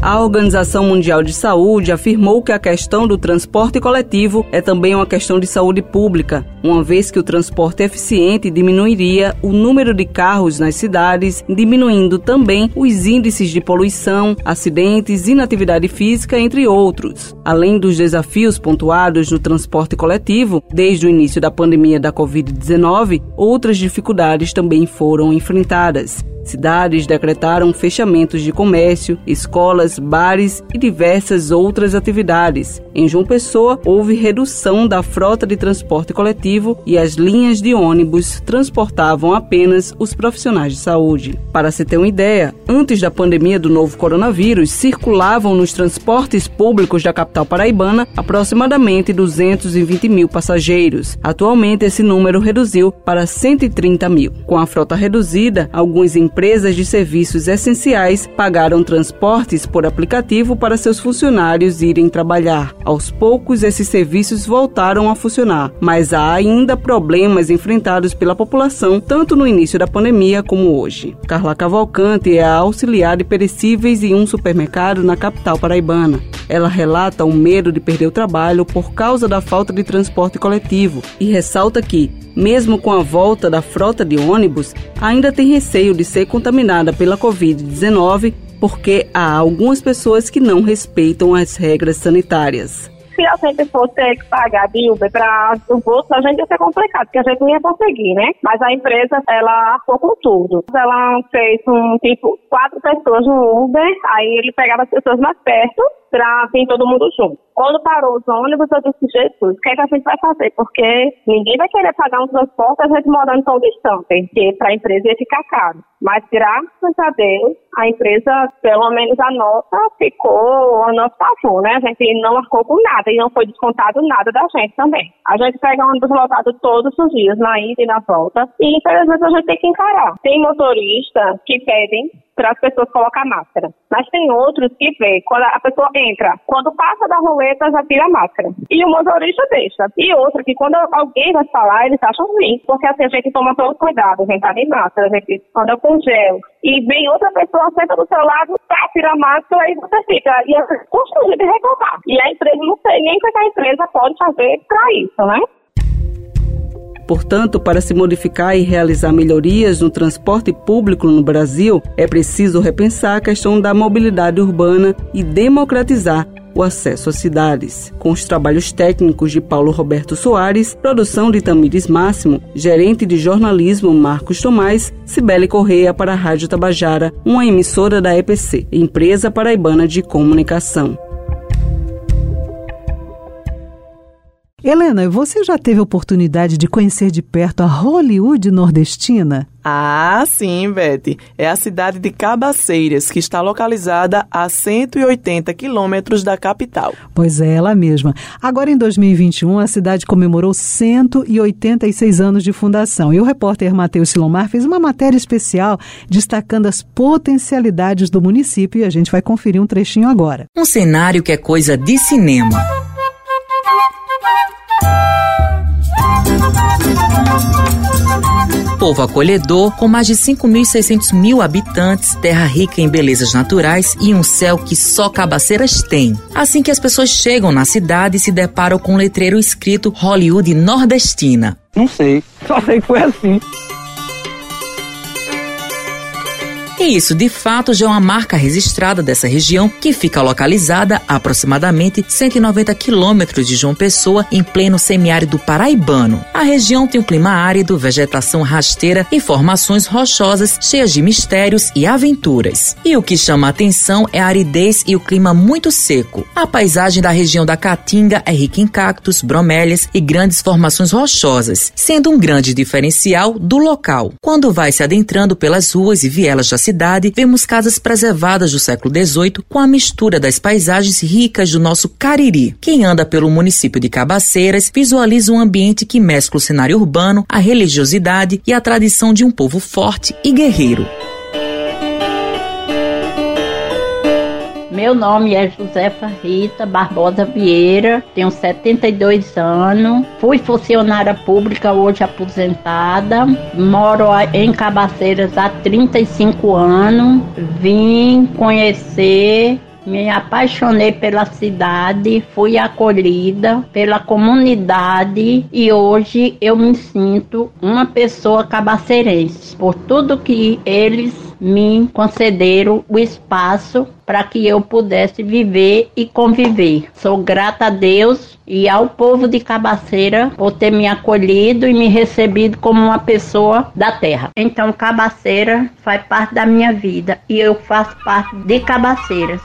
A Organização Mundial de Saúde afirmou que a questão do transporte coletivo é também uma questão de saúde pública, uma vez que o transporte eficiente diminuiria o número de carros nas cidades, diminuindo também os índices de poluição, acidentes, inatividade física, entre outros. Além dos desafios pontuados no transporte coletivo, desde o início da pandemia da Covid-19, outras dificuldades também foram enfrentadas. Cidades decretaram fechamentos de comércio, escolas, bares e diversas outras atividades. Em João Pessoa, houve redução da frota de transporte coletivo e as linhas de ônibus transportavam apenas os profissionais de saúde. Para se ter uma ideia, antes da pandemia do novo coronavírus, circulavam nos transportes públicos da capital paraibana aproximadamente 220 mil passageiros. Atualmente, esse número reduziu para 130 mil. Com a frota reduzida, alguns de serviços essenciais pagaram transportes por aplicativo para seus funcionários irem trabalhar. Aos poucos, esses serviços voltaram a funcionar, mas há ainda problemas enfrentados pela população, tanto no início da pandemia como hoje. Carla Cavalcante é a auxiliar de perecíveis em um supermercado na capital paraibana. Ela relata o medo de perder o trabalho por causa da falta de transporte coletivo e ressalta que, mesmo com a volta da frota de ônibus, ainda tem receio de ser contaminada pela Covid-19 porque há algumas pessoas que não respeitam as regras sanitárias se a gente fosse ter que pagar de Uber para o bolso, a gente ia ser complicado, porque a gente não ia conseguir, né? Mas a empresa, ela arcou com tudo. Ela fez um tipo, quatro pessoas no Uber, aí ele pegava as pessoas mais perto para vir todo mundo junto. Quando parou os ônibus, eu disse, Jesus, o que, é que a gente vai fazer? Porque ninguém vai querer pagar um transporte a gente morando tão distante, porque para a empresa ia ficar caro. Mas, graças a Deus, a empresa, pelo menos a nota, ficou a nosso favor, né? A gente não arcou com nada e não foi descontado nada da gente também. A gente pega ônibus lotado todos os dias, na ida e na volta, e infelizmente a gente tem que encarar. Tem motoristas que pedem para as pessoas colocar máscara. Mas tem outros que vê, quando a pessoa entra, quando passa da roleta já tira a máscara. E o motorista deixa. E outro que quando alguém vai falar, eles acham ruim. Porque assim, a gente toma todo cuidado, a gente tá de máscara, a gente anda com gel. E vem outra pessoa, senta do seu lado, tá, tira a máscara e você fica. E é constrangido de reclamar. E a empresa, não sei nem o que a empresa pode fazer para isso, né? Portanto, para se modificar e realizar melhorias no transporte público no Brasil, é preciso repensar a questão da mobilidade urbana e democratizar o acesso às cidades. Com os trabalhos técnicos de Paulo Roberto Soares, produção de Tamires Máximo, gerente de jornalismo Marcos Tomás, Cibele Correia para a Rádio Tabajara, uma emissora da EPC, Empresa Paraibana de Comunicação. Helena, você já teve oportunidade de conhecer de perto a Hollywood nordestina? Ah, sim, Beth. É a cidade de Cabaceiras, que está localizada a 180 quilômetros da capital. Pois é, ela mesma. Agora, em 2021, a cidade comemorou 186 anos de fundação. E o repórter Matheus Silomar fez uma matéria especial destacando as potencialidades do município e a gente vai conferir um trechinho agora. Um cenário que é coisa de cinema. Povo acolhedor, com mais de 5.600 mil habitantes, terra rica em belezas naturais e um céu que só cabaceiras têm. Assim que as pessoas chegam na cidade, se deparam com um letreiro escrito Hollywood Nordestina. Não sei, só sei que foi assim. E isso, de fato, já é uma marca registrada dessa região que fica localizada a aproximadamente 190 quilômetros de João Pessoa, em pleno semiárido paraibano. A região tem um clima árido, vegetação rasteira e formações rochosas cheias de mistérios e aventuras. E o que chama a atenção é a aridez e o clima muito seco. A paisagem da região da Caatinga é rica em cactos, bromélias e grandes formações rochosas, sendo um grande diferencial do local. Quando vai se adentrando pelas ruas e vielas da cidade, vemos casas preservadas do século XVIII com a mistura das paisagens ricas do nosso Cariri. Quem anda pelo município de Cabaceiras visualiza um ambiente que mescla o cenário urbano, a religiosidade e a tradição de um povo forte e guerreiro. Meu nome é Josefa Rita Barbosa Vieira, tenho 72 anos, fui funcionária pública, hoje aposentada, moro em Cabaceiras há 35 anos, vim conhecer me apaixonei pela cidade, fui acolhida pela comunidade e hoje eu me sinto uma pessoa cabaceirense. Por tudo que eles me concederam o espaço para que eu pudesse viver e conviver. Sou grata a Deus e ao povo de Cabaceira por ter me acolhido e me recebido como uma pessoa da terra. Então, Cabaceira faz parte da minha vida e eu faço parte de Cabaceiras.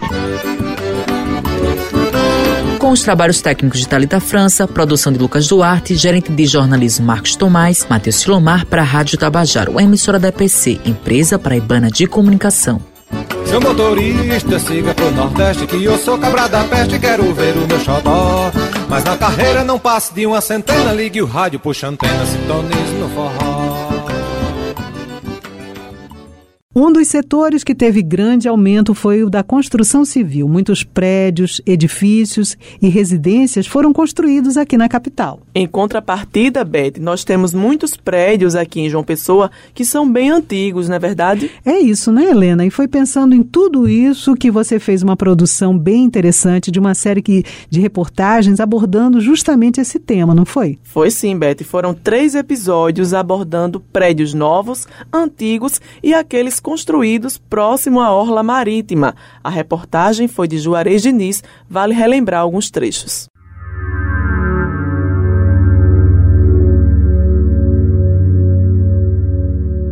Com os trabalhos técnicos de Talita França, produção de Lucas Duarte, gerente de jornalismo Marcos Tomás, Matheus Silomar para a Rádio Tabajaro, emissora da EPC, empresa paraibana de comunicação. Seu motorista, siga pro Nordeste que eu sou cabra da peste quero ver o meu xodó. Mas na carreira não passe de uma centena, ligue o rádio, puxa antena, sintonize no forró. Um dos setores que teve grande aumento foi o da construção civil. Muitos prédios, edifícios e residências foram construídos aqui na capital. Em contrapartida, Beth, nós temos muitos prédios aqui em João Pessoa que são bem antigos, não é verdade? É isso, né, Helena? E foi pensando em tudo isso que você fez uma produção bem interessante de uma série que, de reportagens abordando justamente esse tema, não foi? Foi sim, Beth. Foram três episódios abordando prédios novos, antigos e aqueles construídos próximo à orla marítima. A reportagem foi de Juarez Diniz, vale relembrar alguns trechos.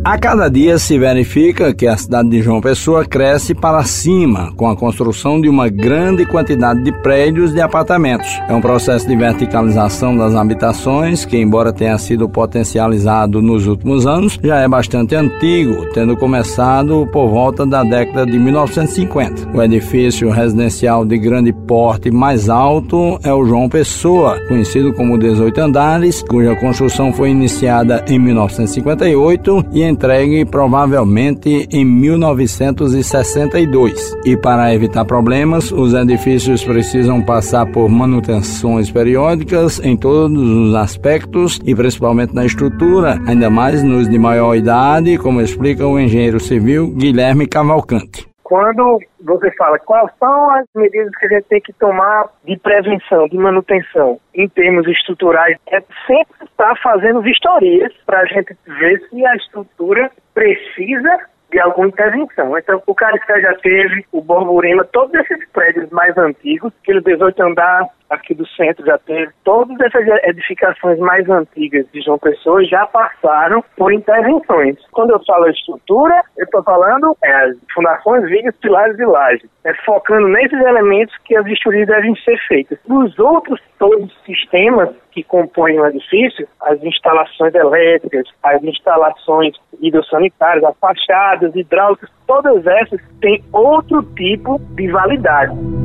A cada dia se verifica que a cidade de João Pessoa cresce para cima com a construção de uma grande quantidade de prédios de apartamentos. É um processo de verticalização das habitações que, embora tenha sido potencializado nos últimos anos, já é bastante antigo, tendo começado por volta da década de 1950. O edifício residencial de grande porte mais alto é o João Pessoa, conhecido como 18 andares, cuja construção foi iniciada em 1958 e entregue provavelmente em 1962. E para evitar problemas, os edifícios precisam passar por manutenções periódicas em todos os aspectos e principalmente na estrutura, ainda mais nos de maior idade, como explica o engenheiro civil Guilherme Cavalcante quando você fala quais são as medidas que a gente tem que tomar de prevenção, de manutenção, em termos estruturais, é sempre estar fazendo vistorias para a gente ver se a estrutura precisa de alguma intervenção. Então, o Caricé já teve, o Borborema, todos esses prédios mais antigos, aquele 18 andar aqui do centro já teve, todas essas edificações mais antigas de João Pessoa já passaram por intervenções. Quando eu falo estrutura, eu estou falando é, as fundações, vigas, pilares e lajes, é, focando nesses elementos que as vistorias devem ser feitas. Os outros todos os sistemas que compõem o edifício, as instalações elétricas, as instalações hidrossanitárias, as fachadas, hidráulicas, todas essas têm outro tipo de validade.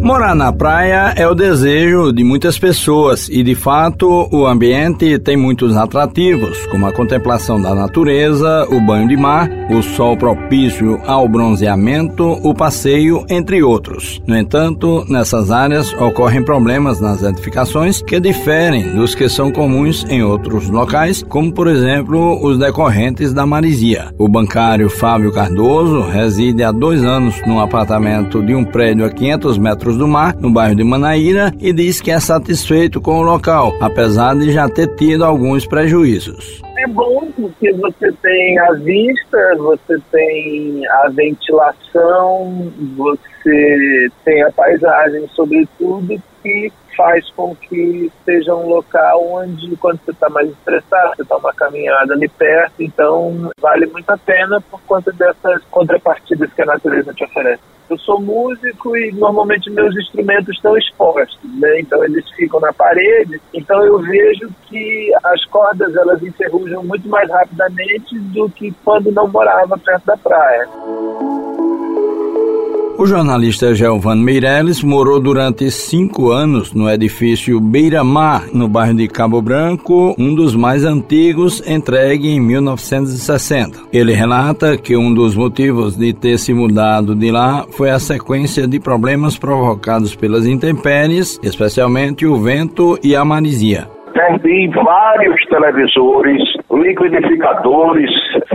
Morar na praia é o desejo de muitas pessoas e, de fato, o ambiente tem muitos atrativos, como a contemplação da natureza, o banho de mar, o sol propício ao bronzeamento, o passeio, entre outros. No entanto, nessas áreas ocorrem problemas nas edificações que diferem dos que são comuns em outros locais, como, por exemplo, os decorrentes da marisia. O bancário Fábio Cardoso reside há dois anos num apartamento de um prédio a 500 metros do mar, no bairro de Manaíra, e diz que é satisfeito com o local, apesar de já ter tido alguns prejuízos. É bom porque você tem a vista, você tem a ventilação, você tem a paisagem, sobretudo, que faz com que seja um local onde, quando você está mais estressado, você está uma caminhada ali perto, então vale muito a pena por conta dessas contrapartidas que a natureza te oferece. Eu sou músico e normalmente meus instrumentos estão expostos, né? Então eles ficam na parede. Então eu vejo que as cordas elas enferrujam muito mais rapidamente do que quando não morava perto da praia. O jornalista Gelvano Meirelles morou durante cinco anos no edifício Beira Mar, no bairro de Cabo Branco, um dos mais antigos, entregue em 1960. Ele relata que um dos motivos de ter se mudado de lá foi a sequência de problemas provocados pelas intempéries, especialmente o vento e a marisia. Perdi vários televisores, liquidificadores,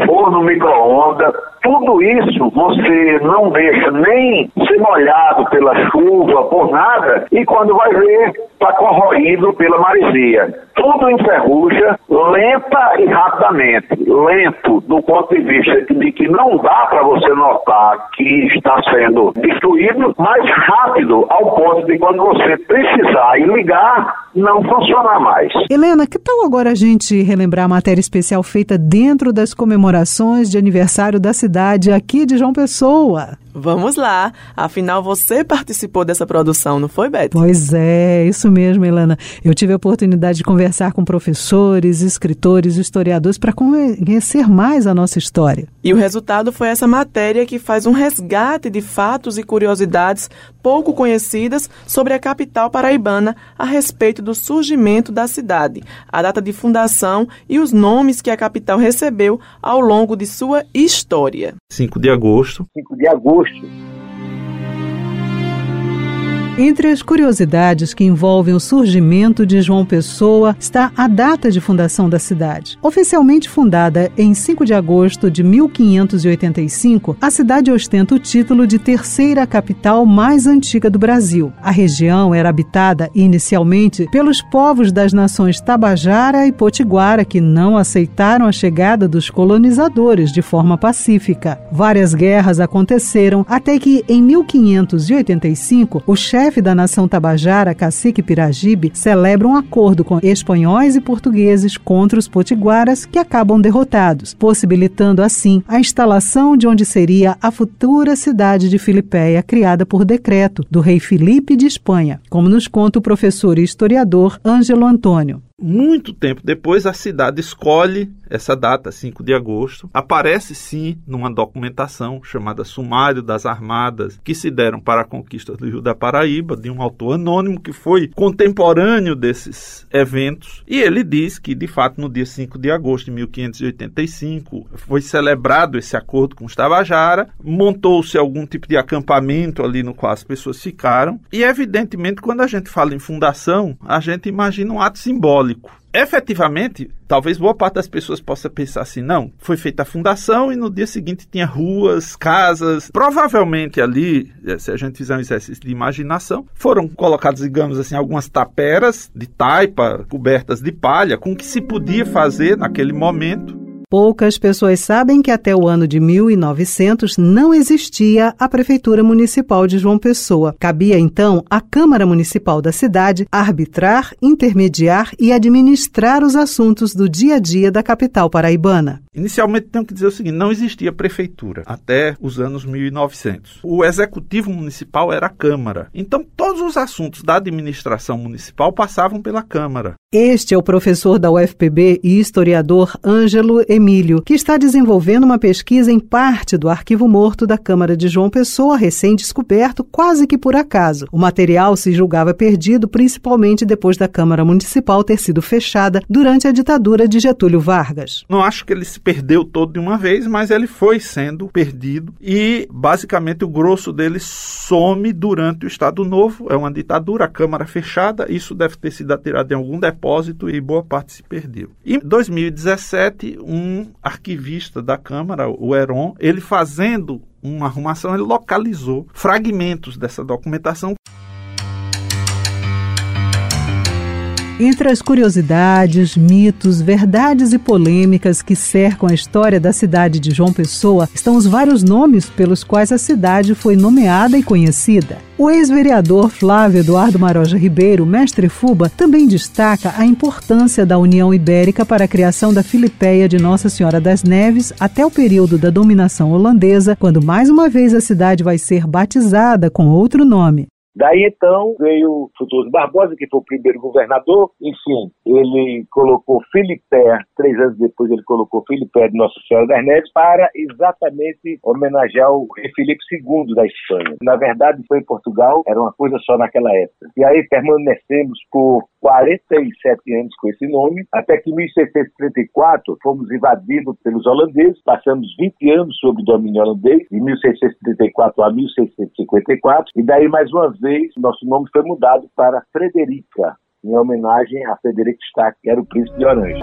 forno micro-ondas, tudo isso você não deixa nem ser molhado pela chuva, por nada, e quando vai ver, está corroído pela maresia. Tudo enferruja lenta e rapidamente. Lento do ponto de vista de que não dá para você notar que está sendo destruído, mas rápido ao ponto de quando você precisar e ligar, não funcionar mais. Helena, que tal agora a gente relembrar a matéria especial feita dentro das comemorações de aniversário da cidade aqui de João Pessoa? Vamos lá. Afinal, você participou dessa produção, não foi, Beth? Pois é, isso mesmo, Helena. Eu tive a oportunidade de conversar com professores, escritores, historiadores para conhecer mais a nossa história. E o resultado foi essa matéria que faz um resgate de fatos e curiosidades pouco conhecidas sobre a capital paraibana a respeito do surgimento da cidade, a data de fundação e os nomes que a capital recebeu ao longo de sua história. 5 de agosto. 5 de agosto rosto Entre as curiosidades que envolvem o surgimento de João Pessoa está a data de fundação da cidade. Oficialmente fundada em 5 de agosto de 1585, a cidade ostenta o título de terceira capital mais antiga do Brasil. A região era habitada inicialmente pelos povos das nações Tabajara e Potiguara, que não aceitaram a chegada dos colonizadores de forma pacífica. Várias guerras aconteceram até que, em 1585, o chefe chefe da nação tabajara, cacique Piragibe, celebra um acordo com espanhóis e portugueses contra os potiguaras que acabam derrotados, possibilitando assim a instalação de onde seria a futura cidade de Filipéia, criada por decreto do rei Filipe de Espanha, como nos conta o professor e historiador Ângelo Antônio. Muito tempo depois, a cidade escolhe essa data, 5 de agosto. Aparece sim numa documentação chamada Sumário das Armadas, que se deram para a conquista do Rio da Paraíba, de um autor anônimo que foi contemporâneo desses eventos. E ele diz que, de fato, no dia 5 de agosto de 1585, foi celebrado esse acordo com os Tabajara, montou-se algum tipo de acampamento ali no qual as pessoas ficaram. E, evidentemente, quando a gente fala em fundação, a gente imagina um ato simbólico efetivamente, talvez boa parte das pessoas possa pensar assim, não, foi feita a fundação e no dia seguinte tinha ruas, casas. Provavelmente ali, eh, se a gente fizer um exercício de imaginação, foram colocadas, digamos assim, algumas taperas de taipa cobertas de palha com o que se podia fazer naquele momento. Poucas pessoas sabem que até o ano de 1900 não existia a Prefeitura Municipal de João Pessoa. Cabia então à Câmara Municipal da cidade arbitrar, intermediar e administrar os assuntos do dia a dia da capital paraibana. Inicialmente, tenho que dizer o seguinte: não existia prefeitura até os anos 1900. O executivo municipal era a Câmara. Então, todos os assuntos da administração municipal passavam pela Câmara. Este é o professor da UFPB e historiador Ângelo Emílio, que está desenvolvendo uma pesquisa em parte do arquivo morto da Câmara de João Pessoa, recém-descoberto, quase que por acaso. O material se julgava perdido, principalmente depois da Câmara Municipal ter sido fechada durante a ditadura de Getúlio Vargas. Não acho que ele se perdeu todo de uma vez, mas ele foi sendo perdido e basicamente o grosso dele some durante o Estado Novo. É uma ditadura, a Câmara fechada, isso deve ter sido atirado em algum depósito e boa parte se perdeu. Em 2017, um arquivista da Câmara, o Heron, ele fazendo uma arrumação, ele localizou fragmentos dessa documentação. Entre as curiosidades, mitos, verdades e polêmicas que cercam a história da cidade de João Pessoa estão os vários nomes pelos quais a cidade foi nomeada e conhecida. O ex-vereador Flávio Eduardo Maroja Ribeiro, mestre Fuba, também destaca a importância da União Ibérica para a criação da Filipéia de Nossa Senhora das Neves até o período da dominação holandesa, quando mais uma vez a cidade vai ser batizada com outro nome. Daí então veio Frutuoso Barbosa, que foi o primeiro governador, enfim, ele colocou Filipé, três anos depois ele colocou Filipé de Nossa Senhora das Neves para exatamente homenagear o rei Filipe II da Espanha. Na verdade foi em Portugal, era uma coisa só naquela época. E aí permanecemos por 47 anos com esse nome, até que em 1634 fomos invadidos pelos holandeses, passamos 20 anos sob domínio holandês, de 1634 a 1654, e daí mais uma vez nosso nome foi mudado para Frederica, em homenagem a Frederico Stack, que era o príncipe de Orange.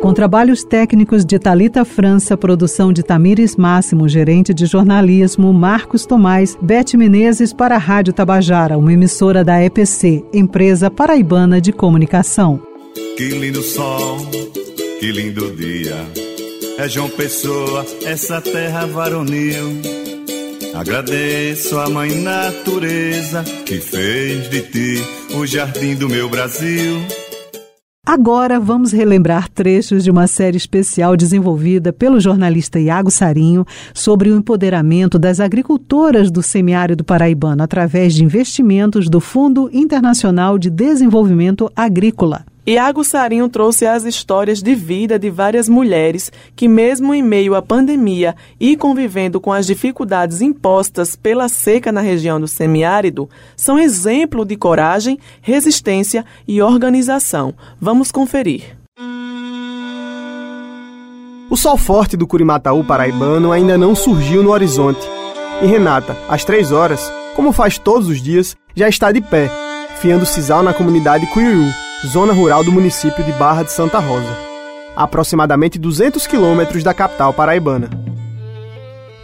Com trabalhos técnicos de Talita França, produção de Tamires Máximo, gerente de jornalismo, Marcos Tomás, Bete Menezes para a Rádio Tabajara, uma emissora da EPC, empresa paraibana de comunicação. Que lindo sol, que lindo dia. É João Pessoa, essa terra varonil. Agradeço a mãe natureza que fez de ti o jardim do meu Brasil. Agora vamos relembrar trechos de uma série especial desenvolvida pelo jornalista Iago Sarinho sobre o empoderamento das agricultoras do semiárido paraibano através de investimentos do Fundo Internacional de Desenvolvimento Agrícola. Iago Sarinho trouxe as histórias de vida de várias mulheres que, mesmo em meio à pandemia e convivendo com as dificuldades impostas pela seca na região do semiárido, são exemplo de coragem, resistência e organização. Vamos conferir. O sol forte do Curimataú paraibano ainda não surgiu no horizonte. E Renata, às três horas, como faz todos os dias, já está de pé, fiando sisal na comunidade Cuiuiu, zona rural do município de Barra de Santa Rosa, a aproximadamente 200 quilômetros da capital paraibana.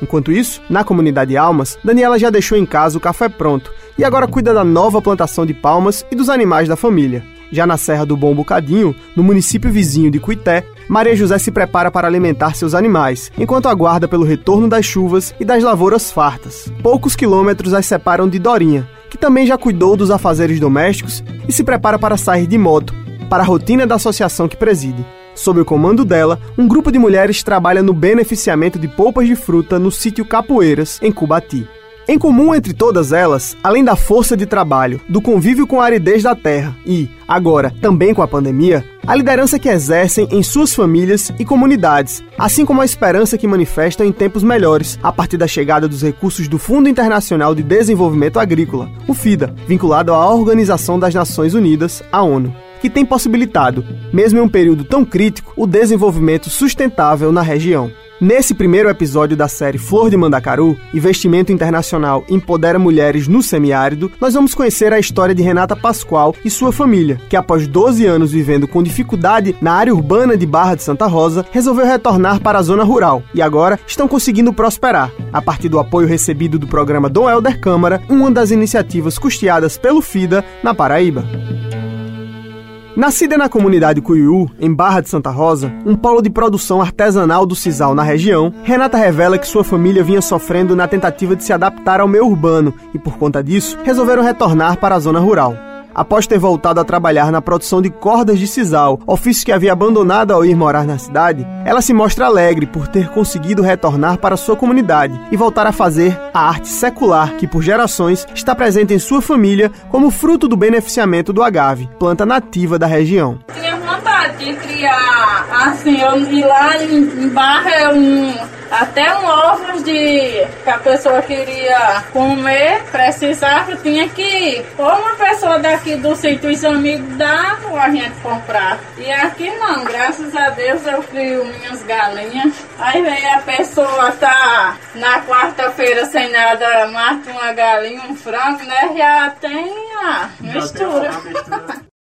Enquanto isso, na comunidade Almas, Daniela já deixou em casa o café pronto e agora cuida da nova plantação de palmas e dos animais da família. Já na Serra do Bom Bocadinho, no município vizinho de Cuité, Maria José se prepara para alimentar seus animais, enquanto aguarda pelo retorno das chuvas e das lavouras fartas. Poucos quilômetros as separam de Dorinha, que também já cuidou dos afazeres domésticos e se prepara para sair de moto, para a rotina da associação que preside. Sob o comando dela, um grupo de mulheres trabalha no beneficiamento de polpas de fruta no sítio Capoeiras, em Cubati. Em comum entre todas elas, além da força de trabalho, do convívio com a aridez da terra e, agora, também com a pandemia, a liderança que exercem em suas famílias e comunidades, assim como a esperança que manifestam em tempos melhores, a partir da chegada dos recursos do Fundo Internacional de Desenvolvimento Agrícola, o FIDA, vinculado à Organização das Nações Unidas, a ONU que tem possibilitado, mesmo em um período tão crítico, o desenvolvimento sustentável na região. Nesse primeiro episódio da série Flor de Mandacaru, Investimento Internacional Empodera Mulheres no Semiárido, nós vamos conhecer a história de Renata Pascoal e sua família, que após 12 anos vivendo com dificuldade na área urbana de Barra de Santa Rosa, resolveu retornar para a zona rural e agora estão conseguindo prosperar, a partir do apoio recebido do programa Dom Helder Câmara, uma das iniciativas custeadas pelo FIDA na Paraíba. Nascida na comunidade Cuiú, em Barra de Santa Rosa, um polo de produção artesanal do sisal na região, Renata revela que sua família vinha sofrendo na tentativa de se adaptar ao meio urbano e, por conta disso, resolveram retornar para a zona rural. Após ter voltado a trabalhar na produção de cordas de sisal, ofício que havia abandonado ao ir morar na cidade, ela se mostra alegre por ter conseguido retornar para sua comunidade e voltar a fazer a arte secular que, por gerações, está presente em sua família como fruto do beneficiamento do agave, planta nativa da região. Tinha vontade de queria, assim, eu lá em, em Barra é um, até um ovos de que a pessoa queria comer, precisava, tinha que ir. Ou uma pessoa daqui do sítio, os amigos davam a gente comprar. E aqui não, graças a Deus eu crio minhas galinhas. Aí vem a pessoa tá na quarta-feira sem nada, mata uma galinha, um frango, né? Já tem a mistura.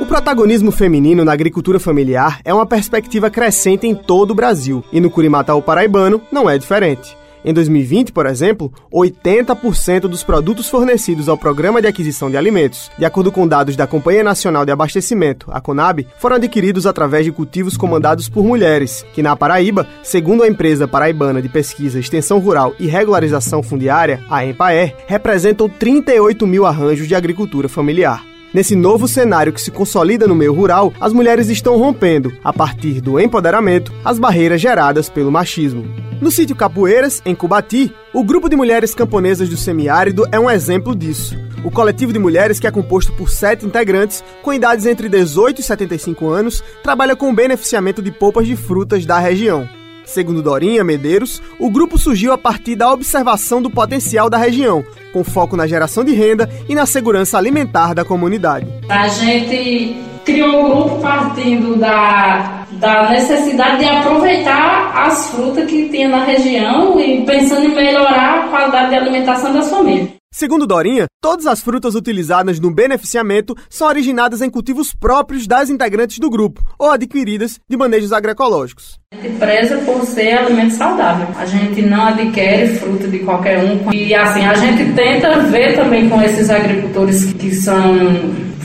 O protagonismo feminino na agricultura familiar é uma perspectiva crescente em todo o Brasil, e no Curimatau paraibano não é diferente. Em 2020, por exemplo, 80% dos produtos fornecidos ao Programa de Aquisição de Alimentos, de acordo com dados da Companhia Nacional de Abastecimento, a CONAB, foram adquiridos através de cultivos comandados por mulheres, que na Paraíba, segundo a empresa paraibana de pesquisa, extensão rural e regularização fundiária, a EMPAER, representam 38 mil arranjos de agricultura familiar. Nesse novo cenário que se consolida no meio rural, as mulheres estão rompendo, a partir do empoderamento, as barreiras geradas pelo machismo. No sítio Capoeiras, em Cubati, o grupo de mulheres camponesas do semiárido é um exemplo disso. O coletivo de mulheres, que é composto por sete integrantes, com idades entre 18 e 75 anos, trabalha com o beneficiamento de polpas de frutas da região. Segundo Dorinha Medeiros, o grupo surgiu a partir da observação do potencial da região, com foco na geração de renda e na segurança alimentar da comunidade. A gente criou um grupo partindo da, da necessidade de aproveitar as frutas que tinha na região e pensando em melhorar a qualidade de alimentação das famílias. Segundo Dorinha, todas as frutas utilizadas no beneficiamento são originadas em cultivos próprios das integrantes do grupo ou adquiridas de manejos agroecológicos. A gente preza por ser alimento saudável. A gente não adquire fruta de qualquer um. E assim, a gente tenta ver também com esses agricultores que são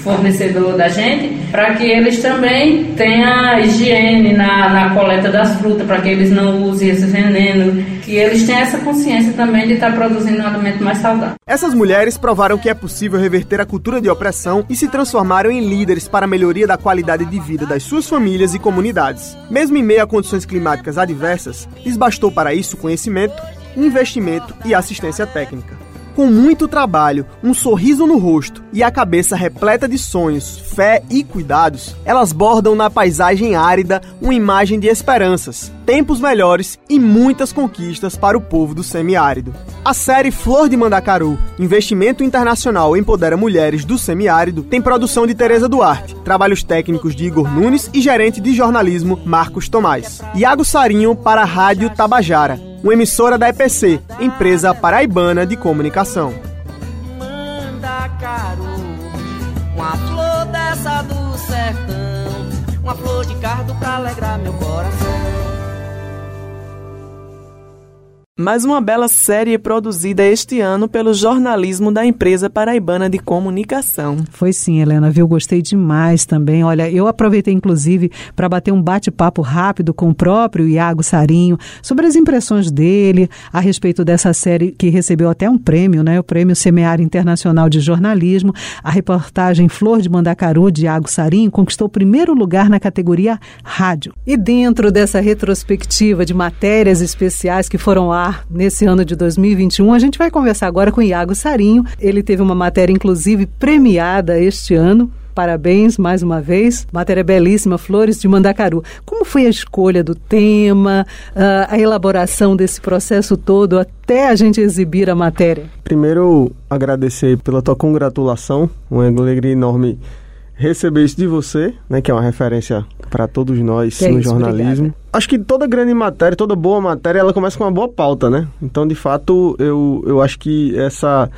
fornecedor da gente, para que eles também tenham higiene na, na coleta das frutas, para que eles não usem esse veneno, que eles tenham essa consciência também de estar produzindo um alimento mais saudável. Essas mulheres provaram que é possível reverter a cultura de opressão e se transformaram em líderes para a melhoria da qualidade de vida das suas famílias e comunidades. Mesmo em meio a condições climáticas adversas, lhes bastou para isso conhecimento, investimento e assistência técnica. Com muito trabalho, um sorriso no rosto e a cabeça repleta de sonhos, fé e cuidados, elas bordam na paisagem árida uma imagem de esperanças, tempos melhores e muitas conquistas para o povo do semiárido. A série Flor de Mandacaru, investimento internacional empodera mulheres do semiárido, tem produção de Tereza Duarte, trabalhos técnicos de Igor Nunes e gerente de jornalismo Marcos Tomás. Iago Sarinho para a Rádio Tabajara uma emissora da EPC, empresa paraibana de comunicação. Mandacaru, uma flor dessa do sertão, uma flor de cardo pra alegrar meu coração. Mais uma bela série produzida este ano pelo jornalismo da empresa paraibana de comunicação. Foi sim, Helena, viu? Gostei demais também. Olha, eu aproveitei inclusive para bater um bate-papo rápido com o próprio Iago Sarinho sobre as impressões dele a respeito dessa série que recebeu até um prêmio, né? O Prêmio Semear Internacional de Jornalismo. A reportagem Flor de Mandacaru de Iago Sarinho conquistou o primeiro lugar na categoria rádio. E dentro dessa retrospectiva de matérias especiais que foram lá nesse ano de 2021. A gente vai conversar agora com Iago Sarinho. Ele teve uma matéria, inclusive, premiada este ano. Parabéns mais uma vez. Matéria belíssima, Flores de Mandacaru. Como foi a escolha do tema, ah, a elaboração desse processo todo até a gente exibir a matéria? Primeiro, agradecer pela tua congratulação. Uma alegria enorme receber isso de você, né, que é uma referência para todos nós Que é no isso, jornalismo. obrigada. Acho que toda grande matéria, toda boa matéria, ela começa com uma boa pauta, né? Então, de fato, eu, eu acho que essa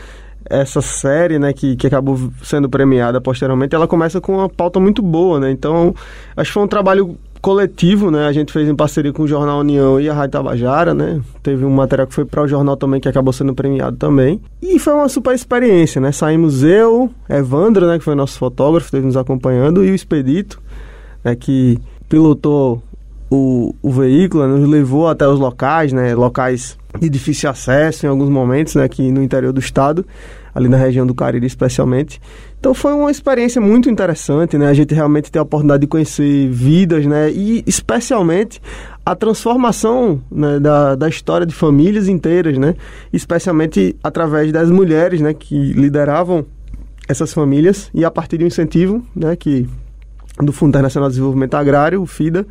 essa série, né, que, que acabou sendo premiada posteriormente, ela começa com uma pauta muito boa, né? Então, acho que foi um trabalho coletivo, né? A gente fez em parceria com o Jornal União e a Rádio Tabajara, né? Teve um material que foi para o jornal também que acabou sendo premiado também. E foi uma super experiência, né? Saímos eu, Evandro, né, que foi nosso fotógrafo, esteve nos acompanhando, e o Expedito, né, que pilotou o, o veículo, né, nos levou até os locais, né, locais de difícil acesso em alguns momentos, né, aqui no interior do estado, ali na região do Cariri especialmente. Então foi uma experiência muito interessante, né, a gente realmente ter a oportunidade de conhecer vidas, né, e especialmente a transformação né, da, da história de famílias inteiras, né, especialmente através das mulheres, né, que lideravam essas famílias e a partir de um incentivo, né, que do Fundo Internacional de Desenvolvimento Agrário, o FIDA,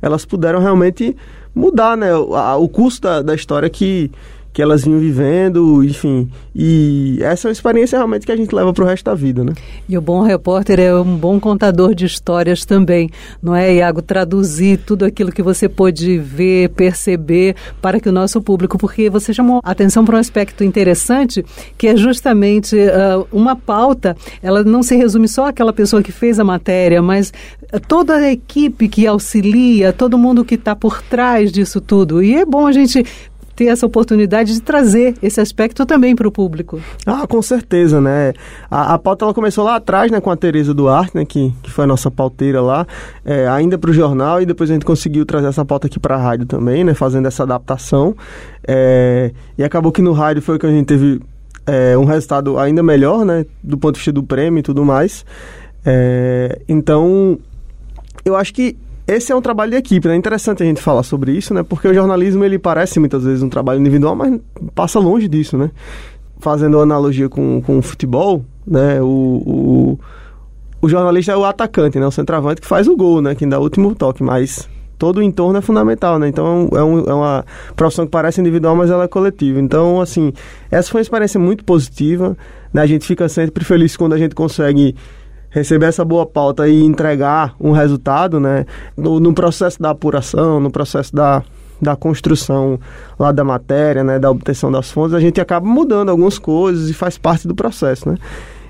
elas puderam realmente mudar né, o, a, o curso da, da história que, que elas vinham vivendo, enfim. E essa é uma experiência realmente que a gente leva para o resto da vida, né? E o bom repórter é um bom contador de histórias também, não é, Iago? Traduzir tudo aquilo que você pôde ver, perceber para que o nosso público, porque você chamou atenção para um aspecto interessante, que é justamente uh, uma pauta, ela não se resume só àquela pessoa que fez a matéria, mas toda a equipe que auxilia, todo mundo que está por trás disso tudo. E é bom a gente ter essa oportunidade de trazer esse aspecto também para o público. Ah, com certeza, né? A, a pauta ela começou lá atrás, né, com a Tereza Duarte, né, que, que foi a nossa pauteira lá, é, ainda para o jornal, e depois a gente conseguiu trazer essa pauta aqui para a rádio também, né, fazendo essa adaptação. É, e acabou que no rádio foi que a gente teve é, um resultado ainda melhor, né, do ponto de vista do prêmio e tudo mais. É, então, eu acho que esse é um trabalho de equipe, né? É interessante a gente falar sobre isso, né? Porque o jornalismo ele parece muitas vezes um trabalho individual, mas passa longe disso, né? Fazendo analogia com, com o futebol, né? O, o, o jornalista é o atacante, né? O centroavante que faz o gol, né? Que dá o último toque, mas todo o entorno é fundamental, né? Então é, um, é uma profissão que parece individual, mas ela é coletiva. Então, assim, essa foi uma experiência muito positiva, né? A gente fica sempre feliz quando a gente consegue receber essa boa pauta e entregar um resultado, né? No, no processo da apuração, no processo da, da construção lá da matéria, né, da obtenção das fontes, a gente acaba mudando algumas coisas e faz parte do processo, né?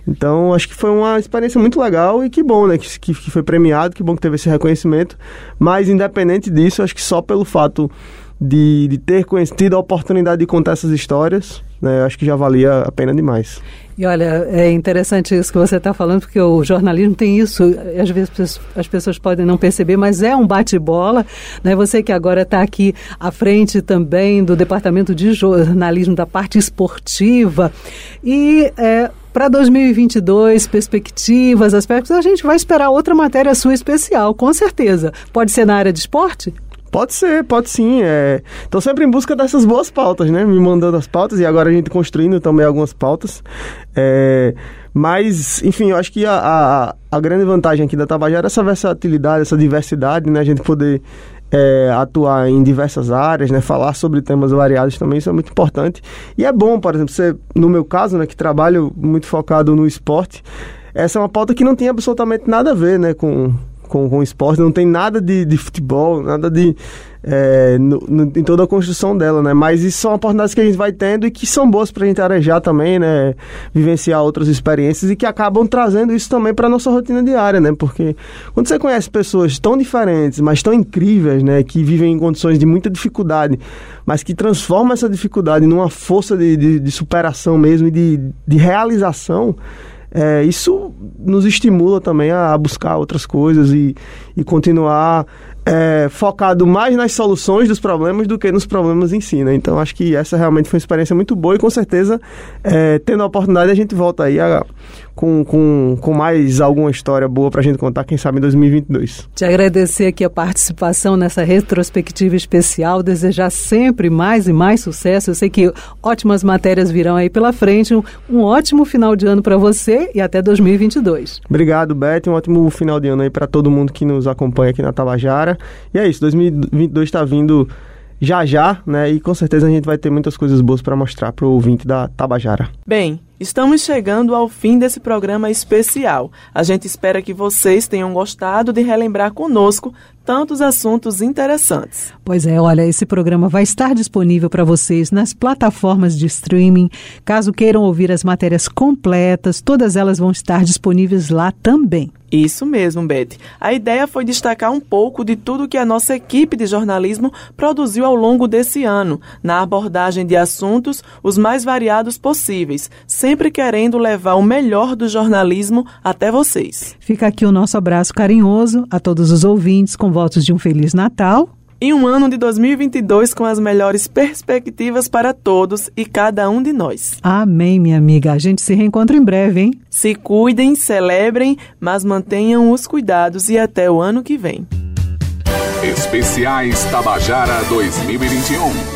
Então, acho que foi uma experiência muito legal e que bom, né, que, que, foi premiado, que bom que teve esse reconhecimento, mas independente disso, acho que só pelo fato de, de ter tido a oportunidade de contar essas histórias, né, acho que já valia a pena demais. E olha, é interessante isso que você está falando, porque o jornalismo tem isso, às vezes as pessoas podem não perceber, mas é um bate-bola. Né? Você que agora está aqui à frente também do departamento de jornalismo da parte esportiva. E é, para 2022, perspectivas, aspectos, a gente vai esperar outra matéria sua especial, com certeza. Pode ser na área de esporte? Pode ser, pode sim. Estou é... sempre em busca dessas boas pautas, né? Me mandando as pautas e agora a gente construindo também algumas pautas. É... Mas, enfim, eu acho que a, a, a, grande vantagem aqui da Tabajara é essa versatilidade, essa diversidade, né? A gente poder é, atuar em diversas áreas, né? Falar sobre temas variados também, isso é muito importante. E é bom, por exemplo, você, no meu caso, né? Que trabalho muito focado no esporte, essa é uma pauta que não tem absolutamente nada a ver, né? Com com, com esporte, não tem nada de, de futebol, nada de. É, no, no, em toda a construção dela, né? Mas isso são oportunidades que a gente vai tendo e que são boas para a gente arejar também, né? Vivenciar outras experiências e que acabam trazendo isso também para nossa rotina diária, né? Porque quando você conhece pessoas tão diferentes, mas tão incríveis, né? Que vivem em condições de muita dificuldade, mas que transformam essa dificuldade numa força de, de, de superação mesmo e de, de realização é, isso nos estimula também a buscar outras coisas e, e continuar é, focado mais nas soluções dos problemas do que nos problemas em si, né? Então acho que essa realmente foi uma experiência muito boa e com certeza, é, tendo a oportunidade, a gente volta aí a, com, com, com mais alguma história boa para a gente contar, quem sabe em 2022. Te agradecer aqui a participação nessa retrospectiva especial, desejar sempre mais e mais sucesso. Eu sei que ótimas matérias virão aí pela frente. Um, um ótimo final de ano para você e até 2022. Obrigado, Beth. Um ótimo final de ano aí para todo mundo que nos acompanha aqui na Tabajara. E é isso, 2022 está vindo já já, né? E com certeza a gente vai ter muitas coisas boas para mostrar para o ouvinte da Tabajara. Bem, estamos chegando ao fim desse programa especial. A gente espera que vocês tenham gostado de relembrar conosco tantos assuntos interessantes. Pois é, olha, esse programa vai estar disponível para vocês nas plataformas de streaming. Caso queiram ouvir as matérias completas, todas elas vão estar disponíveis lá também. Isso mesmo, Beth. A ideia foi destacar um pouco de tudo que a nossa equipe de jornalismo produziu ao longo desse ano, na abordagem de assuntos os mais variados possíveis, sempre querendo levar o melhor do jornalismo até vocês. Fica aqui o nosso abraço carinhoso a todos os ouvintes, com votos de um Feliz Natal e um ano de 2022 com as melhores perspectivas para todos e cada um de nós. Amém, minha amiga. A gente se reencontra em breve, hein? Se cuidem, celebrem, mas mantenham os cuidados e até o ano que vem. Especiais Tabajara 2021.